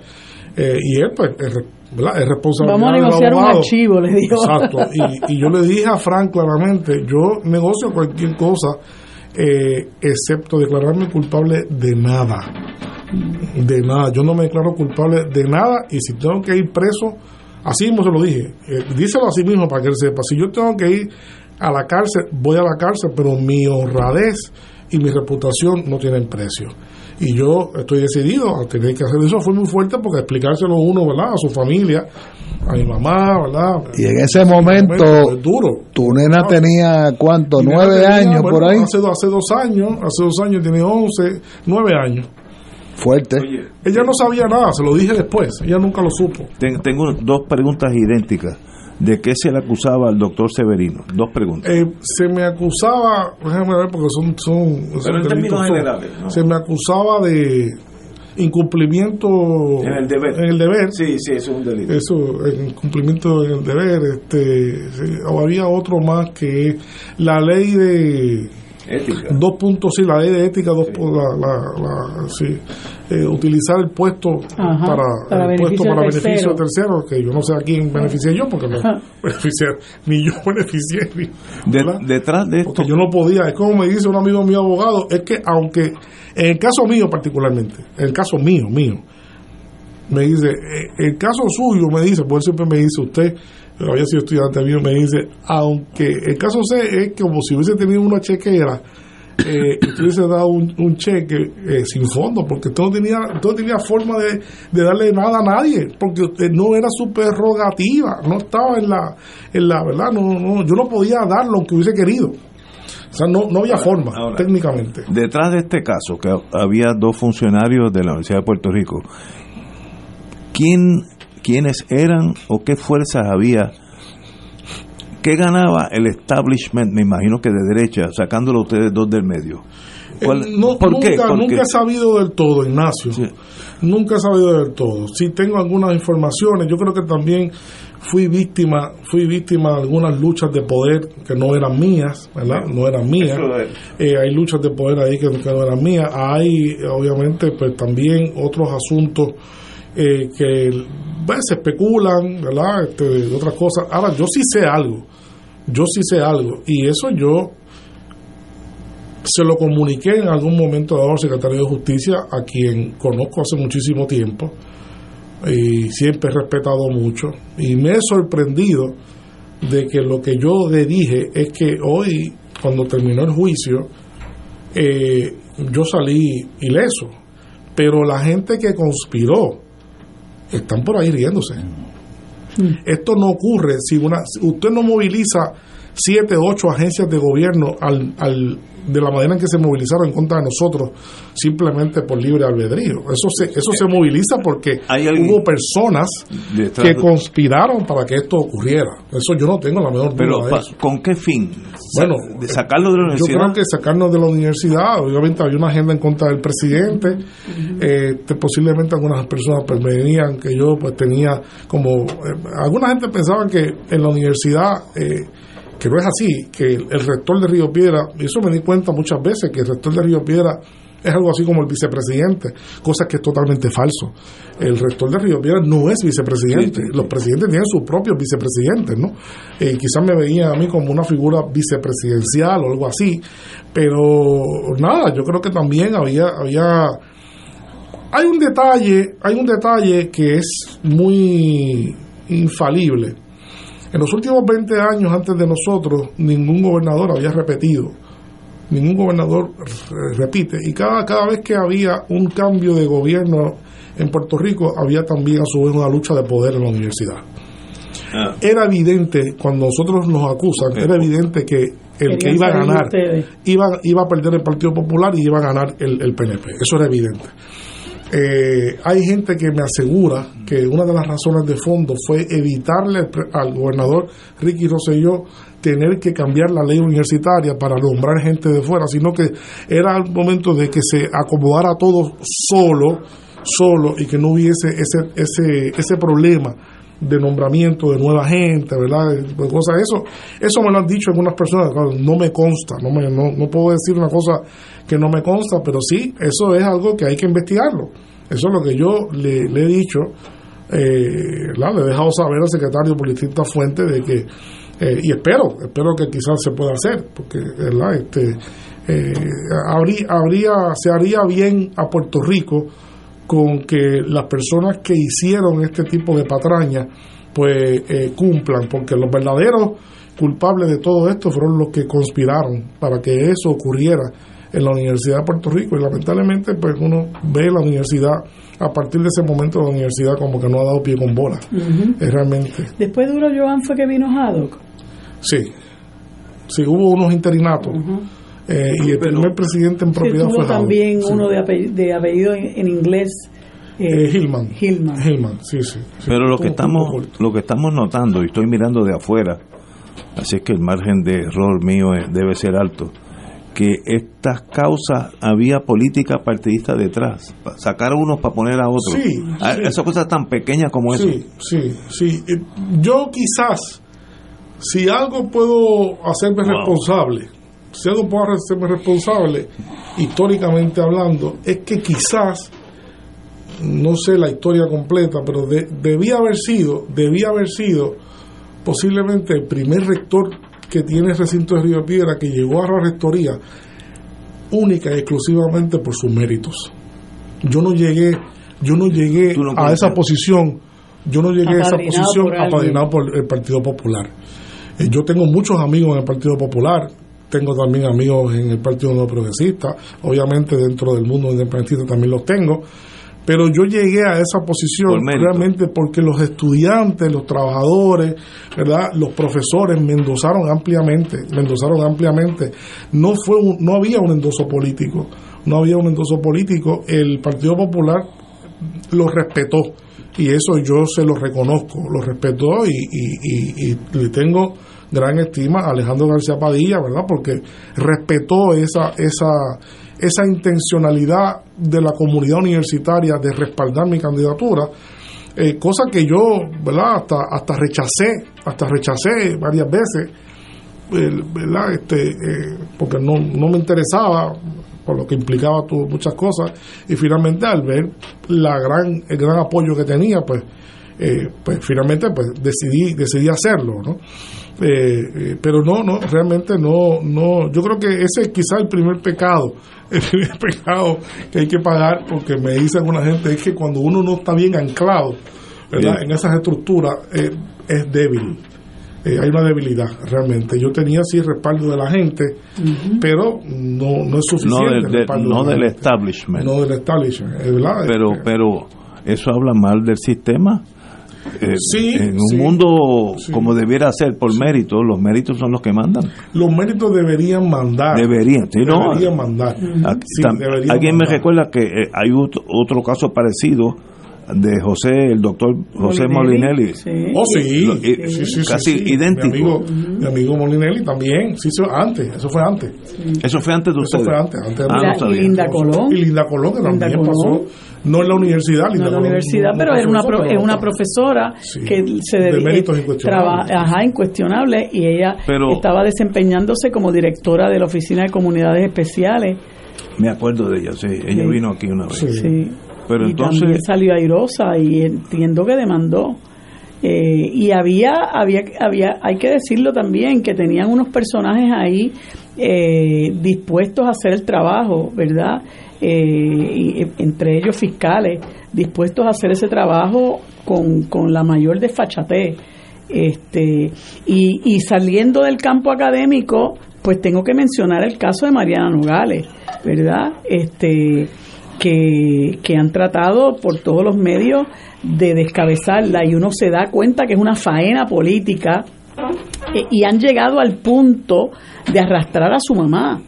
eh, y él, pues, es, es responsabilidad Vamos a negociar un archivo, le dijo. Exacto, y, y yo le dije a Fran claramente, yo negocio cualquier cosa, eh, excepto declararme culpable de nada. De nada, yo no me declaro culpable de nada y si tengo que ir preso, así mismo se lo dije, eh, díselo así mismo para que él sepa, si yo tengo que ir a la cárcel, voy a la cárcel, pero mi honradez y mi reputación no tienen precio. Y yo estoy decidido a tener que hacer eso. Fue muy fuerte porque explicárselo uno, ¿verdad? A su familia, a mi mamá, ¿verdad? Y en ese momento, es duro. tu nena tenía, ¿cuánto? Mi ¿Nueve tenía, años bueno, por ahí? Hace, do- hace dos años, hace dos años tiene 11, nueve años. Fuerte. Ella no sabía nada, se lo dije después, ella nunca lo supo. Ten- tengo dos preguntas idénticas. ¿De qué se le acusaba al doctor Severino? Dos preguntas. Eh, se me acusaba, déjame ver porque son... son, son Pero en delitos términos generales, ¿no? Se me acusaba de incumplimiento En el deber. En el deber. Sí, sí, eso es un delito. Eso, en cumplimiento en el deber. Este, sí, o había otro más que la ley de... Ética. Dos puntos, sí, la ley de ética, dos, la, la, la- sí, eh, utilizar el puesto Ajá, para, para el puesto beneficio para de beneficio tercero. de tercero, que yo no sé a quién beneficié yo, porque no Ajá. beneficié, ni yo beneficié, ni, De- detrás de esto, porque yo no podía, es como me dice un amigo mío abogado, es que aunque, en el caso mío particularmente, en el caso mío, mío, me dice, eh, el caso suyo, me dice, por siempre me dice usted, pero había sido estudiante mío, me dice, aunque el caso C es como si hubiese tenido una chequera, eh, y hubiese dado un, un cheque eh, sin fondo, porque usted no tenía, usted no tenía forma de, de darle nada a nadie, porque usted no era su prerrogativa, no estaba en la, en la verdad, no, no, yo no podía darlo aunque hubiese querido. O sea, no, no había forma, ahora. técnicamente. detrás de este caso, que había dos funcionarios de la Universidad de Puerto Rico, ¿quién, ¿quiénes eran o qué fuerzas había? ¿Qué ganaba el establishment, me imagino que de derecha, sacándolo ustedes dos del medio? ¿Cuál- Eh, no, ¿Por qué? nunca, Porque- nunca he sabido del todo, Ignacio. Nunca he sabido del todo. Sí tengo algunas informaciones. Yo creo que también fui víctima, fui víctima de algunas luchas de poder que no eran mías, ¿verdad? No eran mías. Eh, hay luchas de poder ahí que, que no eran mías. Hay, obviamente, pues también otros asuntos eh, que se especulan, ¿verdad? Este, de otras cosas. Ahora, yo sí sé algo. Yo sí sé algo. Y eso yo se lo comuniqué en algún momento dado al secretario de Justicia, a quien conozco hace muchísimo tiempo y siempre he respetado mucho. Y me he sorprendido de que lo que yo le dije es que hoy, cuando terminó el juicio, eh, yo salí ileso. Pero la gente que conspiró están por ahí riéndose. Esto no ocurre si una usted no moviliza siete, ocho agencias de gobierno al, al- de la manera en que se movilizaron en contra de nosotros simplemente por libre albedrío. Eso se, eso se moviliza porque hubo personas que conspiraron para que esto ocurriera. Eso yo no tengo la menor duda Pero, de eso. ¿con qué fin? Bueno, de sacarlo de la Yo universidad. creo que sacarnos de la universidad, obviamente había una agenda en contra del presidente, eh, posiblemente algunas personas pues, me venían que yo pues tenía como, eh, alguna gente pensaba que en la universidad, eh, que no es así, que el, el rector de Río Piedra, y eso me di cuenta muchas veces, que el rector de Río Piedra es algo así como el vicepresidente, cosa que es totalmente falso. El rector de Río Piedra no es vicepresidente, los presidentes tienen sus propios vicepresidentes, ¿no? Eh, quizás me veían a mí como una figura vicepresidencial o algo así, pero nada, yo creo que también había, había hay un detalle, hay un detalle que es muy infalible. En los últimos 20 años antes de nosotros, ningún gobernador había repetido. Ningún gobernador repite. Y cada, cada vez que había un cambio de gobierno en Puerto Rico, había también a su vez una lucha de poder en la universidad. Ah. Era evidente, cuando nosotros nos acusan, era evidente que el que iba a ganar iba, iba a perder el Partido Popular y iba a ganar el, el PNP. Eso era evidente. Eh, hay gente que me asegura que una de las razones de fondo fue evitarle al gobernador Ricky Rosselló tener que cambiar la ley universitaria para nombrar gente de fuera, sino que era el momento de que se acomodara todo solo, solo y que no hubiese ese, ese, ese problema de nombramiento de nueva gente, ¿verdad? De cosas, eso, eso me lo han dicho algunas personas, no me consta, no, me, no, no puedo decir una cosa que no me consta, pero sí, eso es algo que hay que investigarlo. Eso es lo que yo le, he dicho, eh, le he dejado saber al secretario por distintas fuentes de que, eh, y espero, espero que quizás se pueda hacer, porque ¿verdad? Este, eh, habría, habría, se haría bien a Puerto Rico con que las personas que hicieron este tipo de patraña pues eh, cumplan, porque los verdaderos culpables de todo esto fueron los que conspiraron para que eso ocurriera en la Universidad de Puerto Rico y lamentablemente pues uno ve la universidad a partir de ese momento la universidad como que no ha dado pie con bola. Es realmente Después de Duro Joan fue que vino Haddock. sí sí hubo unos interinatos eh, y el primer presidente en Sí, propiedad tuvo fue Howard. también Sí. uno de apellido, de apellido en, en inglés. eh, Eh, Hillman Hillman. Hillman sí sí, sí. Pero lo que estamos lo que estamos notando y estoy mirando de afuera, así es que el margen de error mío es- debe ser alto, que estas causas había política partidista detrás, sacar a unos para poner a otros. Sí, Ah, sí. Esas cosas tan pequeñas como eso. Sí, sí, sí. Eh, Yo quizás, si algo puedo hacerme Wow. responsable, si algo puedo hacerme responsable, históricamente hablando, es que quizás, no sé la historia completa, pero de- debía haber sido, debía haber sido posiblemente el primer rector que tiene el recinto de Río Piedra que llegó a la rectoría única y exclusivamente por sus méritos. Yo no llegué, yo no llegué no a esa posición, yo no llegué a esa posición por apadrinado por el Partido Popular. Eh, yo tengo muchos amigos en el Partido Popular, tengo también amigos en el Partido Nuevo Progresista, obviamente dentro del mundo independentista también los tengo, pero yo llegué a esa posición Por realmente porque los estudiantes, los trabajadores, ¿verdad? los profesores me endosaron ampliamente, me endosaron ampliamente. No fue un- no había un endoso político, no había un endoso político. El Partido Popular lo respetó y eso yo se lo reconozco, lo respetó y, y- y- y le tengo gran estima a Alejandro García Padilla, ¿verdad? Porque respetó esa, esa, esa intencionalidad de la comunidad universitaria de respaldar mi candidatura, eh, cosa que yo. Hasta, hasta rechacé, hasta rechacé varias veces, ¿verdad? Este, eh, porque no, no me interesaba por lo que implicaba muchas cosas y finalmente al ver la gran el gran apoyo que tenía pues eh, pues finalmente pues decidí decidí hacerlo no pero no no realmente no no yo creo que ese es quizá el primer pecado el primer pecado que hay que pagar porque me dice alguna gente es que cuando uno no está bien anclado verdad Bien. en esas estructuras eh, es débil eh, hay una debilidad realmente. Yo tenía sí respaldo de la gente, pero no, no es suficiente. no de del establishment. No del establishment, es verdad. Pero, Este, pero eso habla mal del sistema. Eh, Sí, en un sí, mundo sí. como debiera ser por mérito, los méritos son los que mandan. los méritos deberían mandar. Deberían, sí, no. Deberían mandar. Aquí deberían Alguien me recuerda que eh, hay otro, otro caso parecido de José, el doctor José Molinelli. Sí. Oh, sí. Lo- eh, Sí, sí, sí, casi sí. idéntico. Mi amigo, mi amigo Molinelli también. Sí, eso antes. Eso fue antes. Eso fue antes de Eso ustedes. fue antes. antes de Ah, no y Linda Colón. Y Linda Colón, que Linda también Colón. pasó. No en la universidad, No en la universidad, no- pero una, pro- es una pero- profesora Sí. que se De dedica méritos incuestionables. ajá, incuestionable y ella Pero- estaba desempeñándose como directora de la Oficina de Comunidades Especiales. Me acuerdo de ella, sí. Ella Sí. vino aquí una vez. Sí. Pero y entonces, también salió airosa y entiendo que demandó. Eh, y había, había, había, hay que decirlo también, que tenían unos personajes ahí eh, dispuestos a hacer el trabajo, ¿verdad? Eh, eh, entre ellos fiscales, dispuestos a hacer ese trabajo con, con la mayor desfachatez. Este, y, y saliendo del campo académico, pues tengo que mencionar el caso de Mariana Nogales, ¿verdad? Este, que, que han tratado por todos los medios de descabezarla y uno se da cuenta que es una faena política eh, y han llegado al punto de arrastrar a su mamá,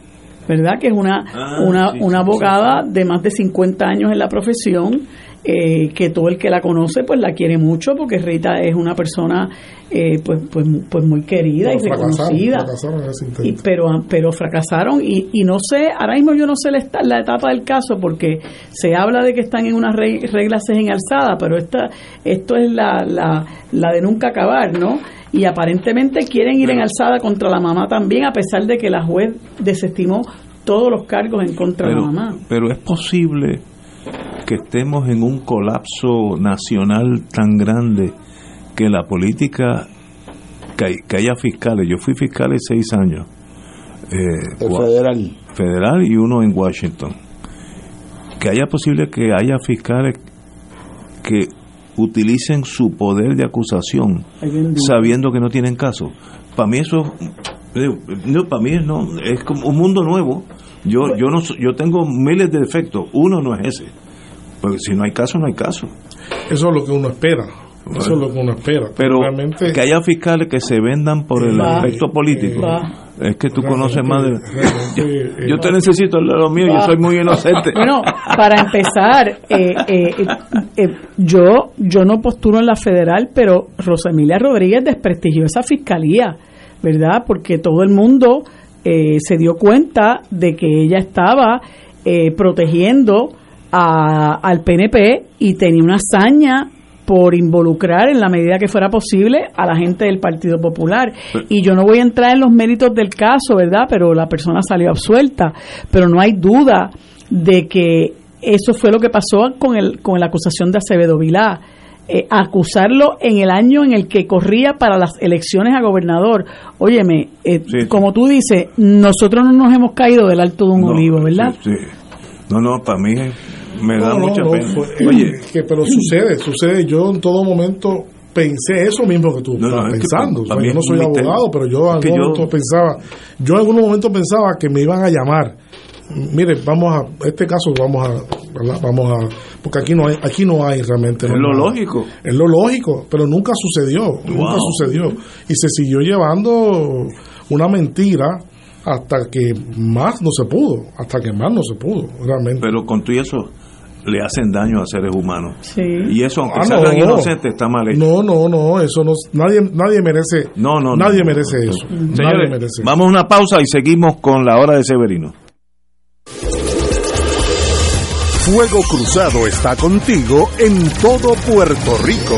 ¿verdad? Que es una, Ah, una, sí, una sí, abogada de más de 50 años en la profesión, eh, que todo el que la conoce pues la quiere mucho porque Rita es una persona eh, pues, pues, pues muy querida y Pero reconocida. fracasaron en ese intento. Y- pero, pero fracasaron y, y no sé, ahora mismo yo no sé la, la etapa del caso porque se habla de que están en unas re- reglas en alzada, pero esta, esto es la, la, la de nunca acabar, ¿no? Y aparentemente quieren ir en alzada contra la mamá también, a pesar de que la juez desestimó todos los cargos en contra de la mamá. pero es posible que estemos en un colapso nacional tan grande que la política, que, hay- que haya fiscales, yo fui fiscal en seis años, eh, federal. federal y uno en Washington, que haya posible que haya fiscales que utilicen su poder de acusación sabiendo que no tienen caso. Para mí eso, no, para mí no, es como un mundo nuevo. Yo, yo no, so- yo tengo miles de defectos. Uno no es ese. Porque si no hay caso, no hay caso. Eso es lo que uno espera. Eso es lo que uno espera. Pero realmente que haya fiscales que se vendan por el Va. aspecto político. Va. Es que tú conoces más de... Yo eh, te necesito al lado mío, yo soy muy inocente. Bueno, para empezar, eh, eh, eh, yo yo no posturo en la federal, pero Rosa Emilia Rodríguez desprestigió esa fiscalía, ¿verdad? Porque todo el mundo eh, se dio cuenta de que ella estaba eh, protegiendo a- al PNP y tenía una hazaña por involucrar en la medida que fuera posible a la gente del Partido Popular. Y yo no voy a entrar en los méritos del caso, ¿verdad? Pero la persona salió absuelta. Pero no hay duda de que eso fue lo que pasó con, el, con la acusación de Acevedo Vilá. Eh, acusarlo en el año en el que corría para las elecciones a gobernador. Óyeme, eh, como tú dices, nosotros no nos hemos caído del alto de un No, olivo, ¿verdad? sí, sí. No, no, para mí me da No, no, mucha no, pena. fue- Oye, que, pero sucede, sucede. Yo en todo momento pensé eso mismo que tú No, no, estabas que pensando. O sea, yo no soy abogado, pero yo en algún yo- momento pensaba, yo en algún momento pensaba que me iban a llamar. Mire, vamos a este caso vamos a ¿verdad? vamos a porque aquí no hay aquí no hay realmente Es no lo lógico. Es lo lógico, pero nunca sucedió, nunca sucedió y se siguió llevando una mentira hasta que más no se pudo, hasta que más no se pudo, realmente. pero con todo eso le hacen daño a seres humanos. Sí. Y eso, aunque Ah, salgan no. inocentes, está mal hecho. No, no, no, eso no, nadie, nadie merece, No, no, no. nadie merece eso, nadie Señores, merece. vamos a una pausa y seguimos con la hora de Severino. Fuego Cruzado está contigo en todo Puerto Rico.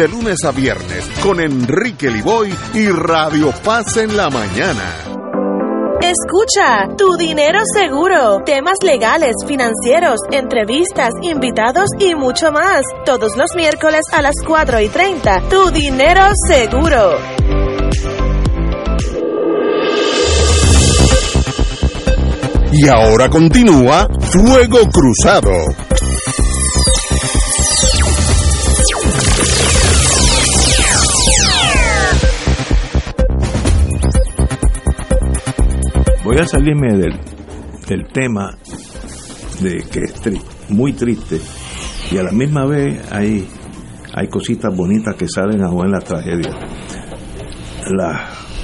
de lunes a viernes con Enrique Liboy y Radio Paz en la mañana. Escucha, tu dinero seguro, temas legales, financieros, entrevistas, invitados y mucho más. Todos los miércoles a las 4 y 30, tu dinero seguro. Y ahora continúa Fuego Cruzado. Voy a salirme del, del tema de que es tri- muy triste y a la misma vez hay, hay cositas bonitas que salen a en la tragedia.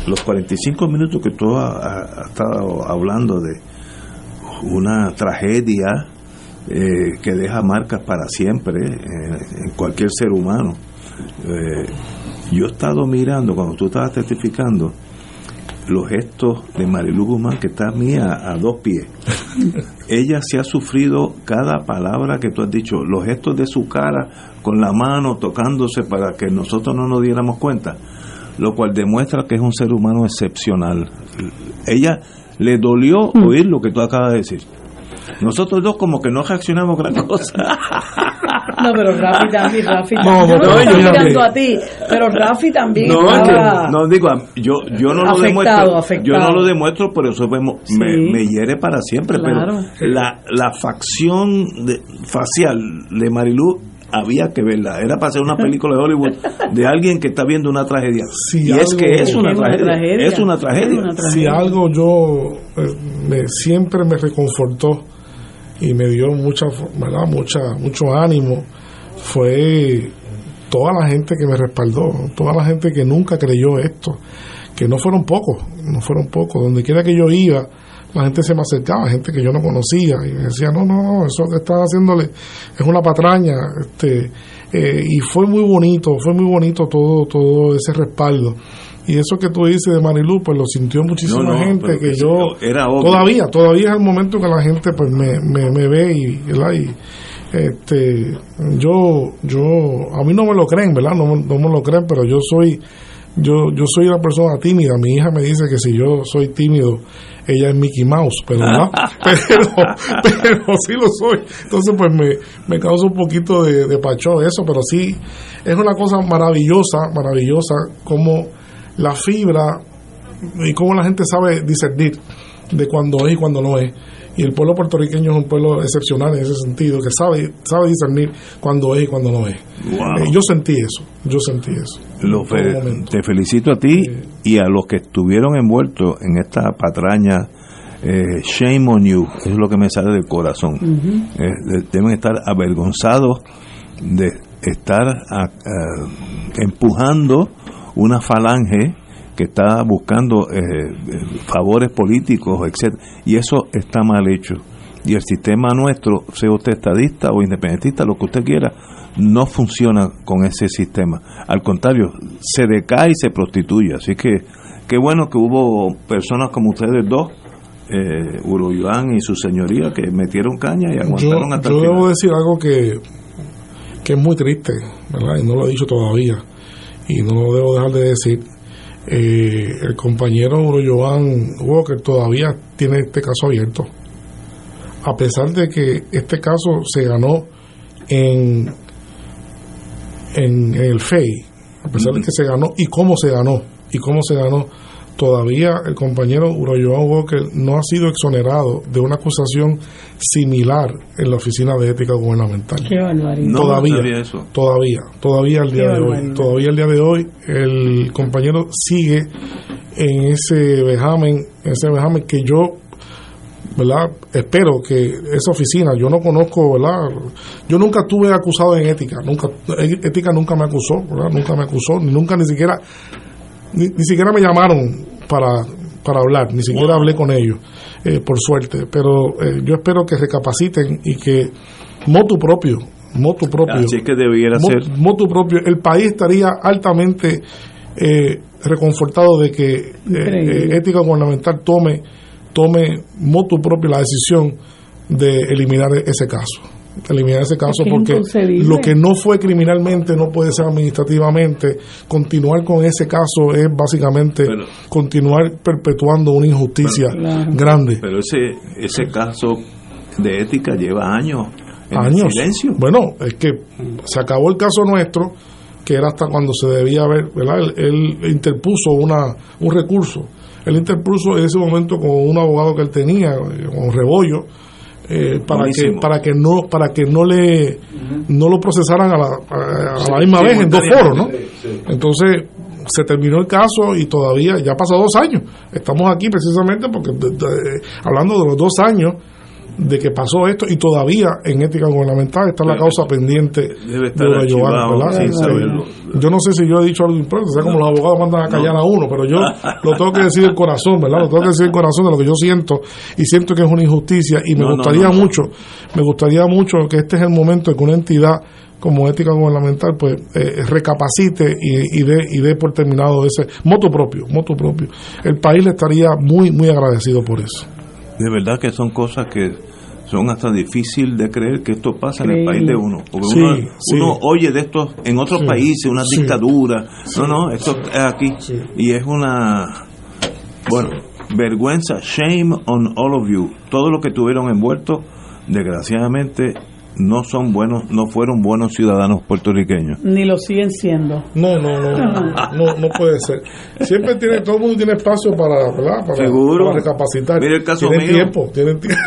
Los 45 minutos que tú has has estado hablando de una tragedia eh, que deja marcas para siempre eh, en cualquier ser humano. Eh, yo he estado mirando, cuando tú estabas testificando, los gestos de Marilu Guzmán, que está mía a dos pies. Ella se ha sufrido cada palabra que tú has dicho, los gestos de su cara con la mano tocándose para que nosotros no nos diéramos cuenta, lo cual demuestra que es un ser humano excepcional. Ella le dolió oír lo que tú acabas de decir. Nosotros dos como que no reaccionamos gran cosa. No, pero Rafi también, Rafi No, también. Yo no, no, estoy mirando a ti, pero Rafi también No, es que- estaba... no digo, yo, yo no lo demuestro, afectado. yo no lo demuestro, por eso vemos- me, Sí. me hiere para siempre, Claro. pero la, la facción de- facial de Marilu había que verla, era para hacer una película de Hollywood de alguien que está viendo una tragedia. y es que es una, Es una tragedia, tragedia. es una tragedia. Si algo yo eh, me, siempre me reconfortó y me dio mucha, ¿verdad? mucha, mucho ánimo fue toda la gente que me respaldó, toda la gente que nunca creyó esto, que no fueron pocos, no fueron pocos, donde quiera que yo iba, la gente se me acercaba, gente que yo no conocía, y me decía, no, no, no, eso que están haciéndole es una patraña, este, eh, y fue muy bonito, fue muy bonito todo, todo ese respaldo. Y eso que tú dices de Marilu, pues lo sintió muchísima No, no, gente que que yo era obvio. todavía, todavía es el momento que la gente pues me, me, me ve y, ¿verdad? y este yo yo a mí no me lo creen, ¿verdad? No, me- no me lo creen, pero yo soy yo yo soy una persona tímida. Mi hija me dice que si yo soy tímido, ella es Mickey Mouse, pero ¿verdad? pero, pero sí lo soy. Entonces pues me, me causa un poquito de, de pacho eso, pero sí es una cosa maravillosa, maravillosa como la fibra y cómo la gente sabe discernir de cuando es y cuando no es. Y el pueblo puertorriqueño es un pueblo excepcional en ese sentido, que sabe, sabe discernir cuando es y cuando no es. Wow. Eh, yo sentí eso, yo sentí eso. Lo fe- te felicito a ti y a los que estuvieron envueltos en esta patraña. eh, shame on you, eso es lo que me sale del corazón. Eh, de- deben estar avergonzados de estar a- a- empujando una falange que está buscando eh, eh, favores políticos, etcétera, y eso está mal hecho. Y el sistema nuestro, sea usted estadista o independentista, lo que usted quiera, no funciona con ese sistema. Al contrario, se decae y se prostituye. Así que qué bueno que hubo personas como ustedes dos, eh, Uruguayán y su señoría, que metieron caña y Yo, aguantaron hasta yo el debo final. decir algo que, que es muy triste, ¿verdad? Y no lo he dicho todavía. Y no debo dejar de decir. Eh, el compañero Joan Walker todavía tiene este caso abierto. A pesar de que este caso se ganó en, en, en el FEI, a pesar de que se ganó y cómo se ganó, y cómo se ganó, todavía el compañero Uroyoan Walker no ha sido exonerado de una acusación similar en la Oficina de Ética Gubernamental. Qué barbaridad. No todavía, eso. todavía, todavía el día Qué de hoy, todavía el día de hoy el compañero sigue en ese vejamen, ese vejamen que yo ¿verdad? Espero que esa oficina, yo no conozco, ¿verdad? Yo nunca estuve acusado en ética, nunca, ética nunca me acusó, ¿verdad? Nunca me acusó, ni nunca ni siquiera, ni, ni siquiera me llamaron para, para hablar, ni siquiera hablé con ellos, eh, por suerte. Pero eh, yo espero que recapaciten y que motu propio, motu propio. Así que debiera ser. motu propio, el país estaría altamente eh, reconfortado de que eh, eh, ética gubernamental tome tome motu propio la decisión de eliminar ese caso eliminar ese caso es porque lo que no fue criminalmente no puede ser administrativamente continuar con ese caso es básicamente continuar perpetuando una injusticia Claro. grande Pero ese, ese caso de ética lleva años en años. silencio. Bueno, es que se acabó el caso nuestro, que era hasta cuando se debía haber, ¿verdad? Él, él interpuso una, un recurso. Él interpuso en ese momento con un abogado que él tenía, eh, con Rebollo, eh, para que para que no para que no le no lo procesaran a la, a, a la misma vez en dos foros, ¿no? Entonces se terminó el caso y todavía ya ha pasado dos años. Estamos aquí precisamente porque de- de- hablando de los dos años de que pasó esto y todavía en ética gubernamental está la causa pendiente Debe estar de archivado. Yo no sé si yo he dicho algo imprudente, o sea, como los abogados mandan a callar a uno, pero yo lo tengo que decir del corazón, ¿verdad? Lo tengo que decir del corazón de lo que yo siento y siento que es una injusticia y me No, gustaría mucho, me gustaría mucho que este es el momento de que una entidad como ética gubernamental pues eh, recapacite y, y dé y dé por terminado ese moto propio, moto propio. El país le estaría muy muy agradecido por eso. De verdad que son cosas que son hasta difícil de creer que esto pasa en el país de uno. Porque Sí, uno, sí. uno oye de esto en otros Sí, países, una dictadura. No, no, esto es aquí. Y es una, bueno, vergüenza, shame on all of you. Todo lo que tuvieron envueltos, desgraciadamente, no son buenos, no fueron buenos ciudadanos puertorriqueños. Ni lo siguen siendo. No, no, no, no, no puede ser. Siempre tiene, todo el mundo tiene espacio para, ¿verdad? Para, Seguro. para recapacitar. Mira el caso tienen mío. tiempo, tienen tiempo.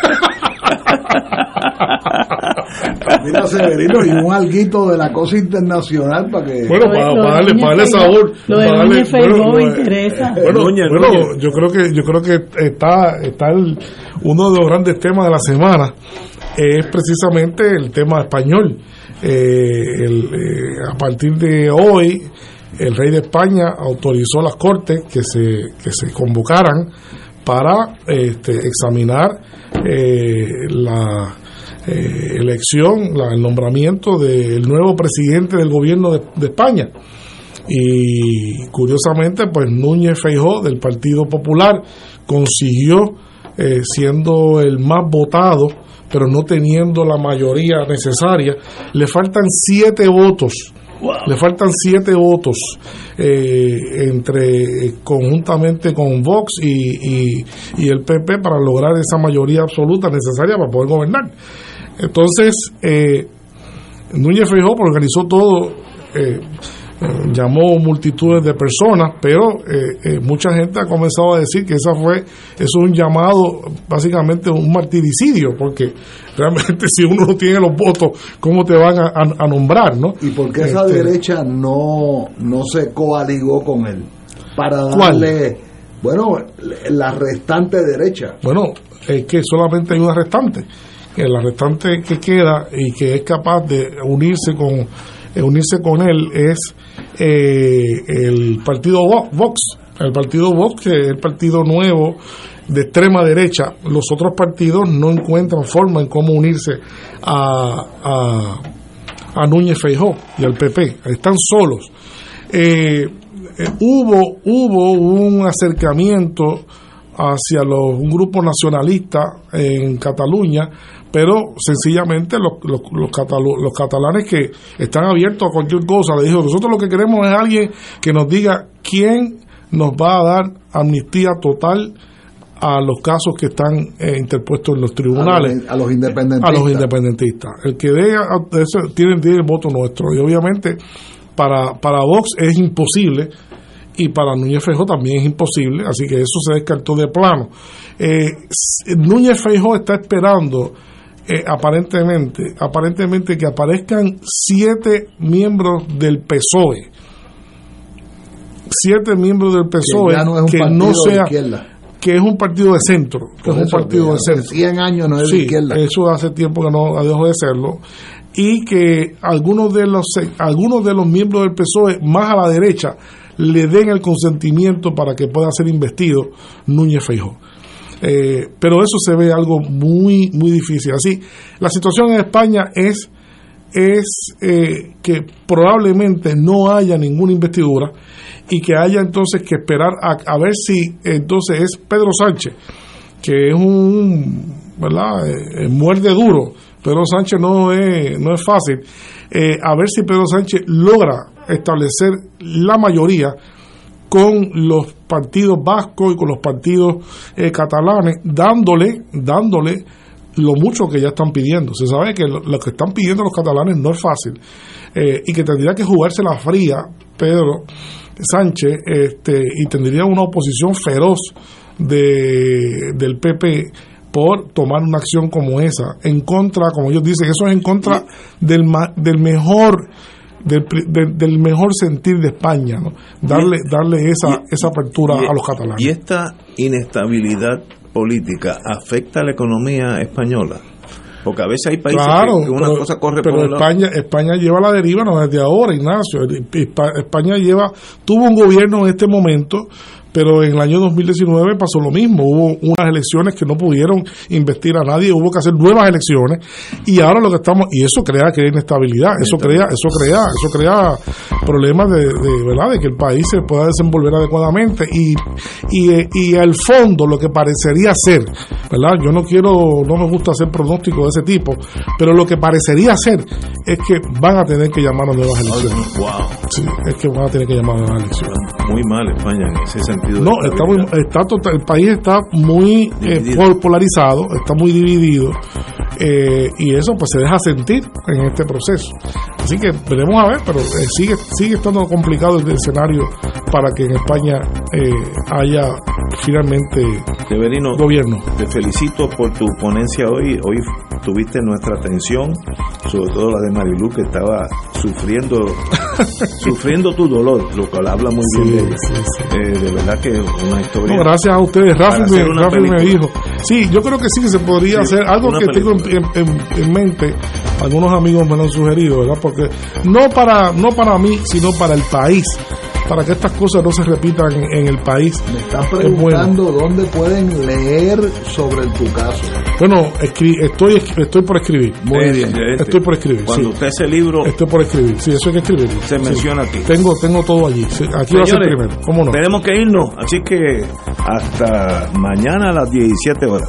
Mira, Severino, y un alguito de la cosa internacional para que. Bueno, para, para darle, para darle sabor. Lo de darle- bueno, me interesa. Bueno, Núñez, bueno, Núñez. yo creo que yo creo que está está el- uno de los grandes temas de la semana es precisamente el tema español. Eh, eh, a partir de hoy el rey de España autorizó las cortes que se que se convocaran para este, examinar eh, la elección, la- el nombramiento del nuevo presidente del gobierno de- España. Y curiosamente, pues Núñez Feijó del Partido Popular consiguió, siendo el más votado, pero no teniendo la mayoría necesaria, le faltan siete votos. Le faltan siete votos eh, entre conjuntamente con Vox y, y, y el PP para lograr esa mayoría absoluta necesaria para poder gobernar. Entonces, eh, Núñez Feijó organizó todo, eh, eh, llamó multitudes de personas, pero eh, eh, mucha gente ha comenzado a decir que esa fue, eso es un llamado, básicamente un martiricidio, porque realmente si uno no tiene los votos, ¿cómo te van a, a- a nombrar, no? ¿Y por qué esa Este, derecha no, no se coaligó con él? Para ¿Cuál? darle, bueno, la restante derecha. Bueno, es que solamente hay una restante. Que la restante que queda y que es capaz de unirse con eh, unirse con él es eh, el partido Vo- Vox. El partido Vox, que es el partido nuevo de extrema derecha. Los otros partidos no encuentran forma en cómo unirse a, a, a Núñez Feijó y al PP. Están solos. Eh, eh, hubo, hubo un acercamiento hacia los, un grupo nacionalista en Cataluña, pero sencillamente los, los, los, catalu- los catalanes que están abiertos a cualquier cosa, le dijo, nosotros lo que queremos es alguien que nos diga quién nos va a dar amnistía total a los casos que están eh, interpuestos en los tribunales A los, a los independentistas. a los independentistas. El que dé tiene, tiene el voto nuestro. Y obviamente para, para Vox es imposible y para Núñez Feijó también es imposible, así que eso se descartó de plano. Eh, Núñez Feijó está esperando eh, aparentemente, aparentemente que aparezcan siete miembros del PSOE. Siete miembros del PSOE Que ya no es un que no sea que es un partido de centro, que Por es un eso, partido de centro. 100 años no es de izquierda. Eso hace tiempo que no dejó de serlo. Y que algunos de los algunos de los miembros del PSOE más a la derecha le den el consentimiento para que pueda ser investido Núñez Feijó. Eh, pero eso se ve algo muy muy difícil. Así, la situación en España es es eh, que probablemente no haya ninguna investidura y que haya entonces que esperar a, a ver si entonces es Pedro Sánchez, que es un, ¿verdad? Eh, eh, muerde duro. Pedro Sánchez no es, no es fácil. A ver si Pedro Sánchez logra establecer la mayoría con los partidos vascos y con los partidos eh, catalanes, dándole, dándole lo mucho que ya están pidiendo. Se sabe que lo, lo que están pidiendo los catalanes no es fácil eh, y que tendría que jugarse la fría Pedro Sánchez este, y tendría una oposición feroz de, del PP por tomar una acción como esa, en contra, como ellos dicen, eso es en contra del, ma- del mejor del, del, del mejor sentir de España, ¿no? darle darle esa, esa apertura y- a los catalanes. Y esta inestabilidad política afecta a la economía española. Porque a veces hay países Claro, que, una pero, cosa corre pero por un lado. España, España lleva la deriva no desde ahora, Ignacio. Espa- España lleva, tuvo un gobierno en este momento, pero en el año 2019 pasó lo mismo. Hubo unas elecciones que no pudieron investir a nadie, hubo que hacer nuevas elecciones y ahora lo que estamos y eso crea que hay inestabilidad, eso crea, eso crea, eso crea problemas de, de, verdad de que el país se pueda desenvolver adecuadamente y y, eh, y al fondo lo que parecería ser, ¿verdad? Yo no quiero, no me gusta hacer pronósticos de ese tipo, pero lo que parecería ser es que van a tener que llamar a nuevas elecciones. Wow. Sí, es que van a tener que llamar a nuevas elecciones. Muy mal España en ese sentido. No, está muy, está total- el país está muy eh, polarizado, está muy dividido eh, y eso pues se deja sentir en este proceso. Así que veremos a ver, pero eh, sigue sigue estando complicado el escenario para que en España eh, haya finalmente Severino, gobierno. te felicito por tu ponencia hoy. Hoy tuviste nuestra atención, sobre todo la de Marilu, que estaba sufriendo sufriendo tu dolor, lo cual habla muy bien de ella. Eh, de verdad que una historia. No, gracias a ustedes. hacer me, dijo. Sí, yo creo que sí que se podría hacer algo que tengo en, en- en- en mente. Algunos amigos me lo han sugerido, ¿verdad? Porque no para, no para mí, sino para el país. Para que estas cosas no se repitan en, el país. Me Están preguntando dónde pueden leer sobre tu caso. Bueno, escri- estoy, estoy por escribir. Muy bien. Excelente. Estoy por escribir. Cuando sí. usted ese libro Estoy por escribir. Sí, eso hay que escribirlo. se Sí. menciona aquí. Tengo, tengo todo allí. Sí, Aquí va a ser primero. ¿Cómo no? Tenemos que irnos, así que hasta mañana a las 17 horas.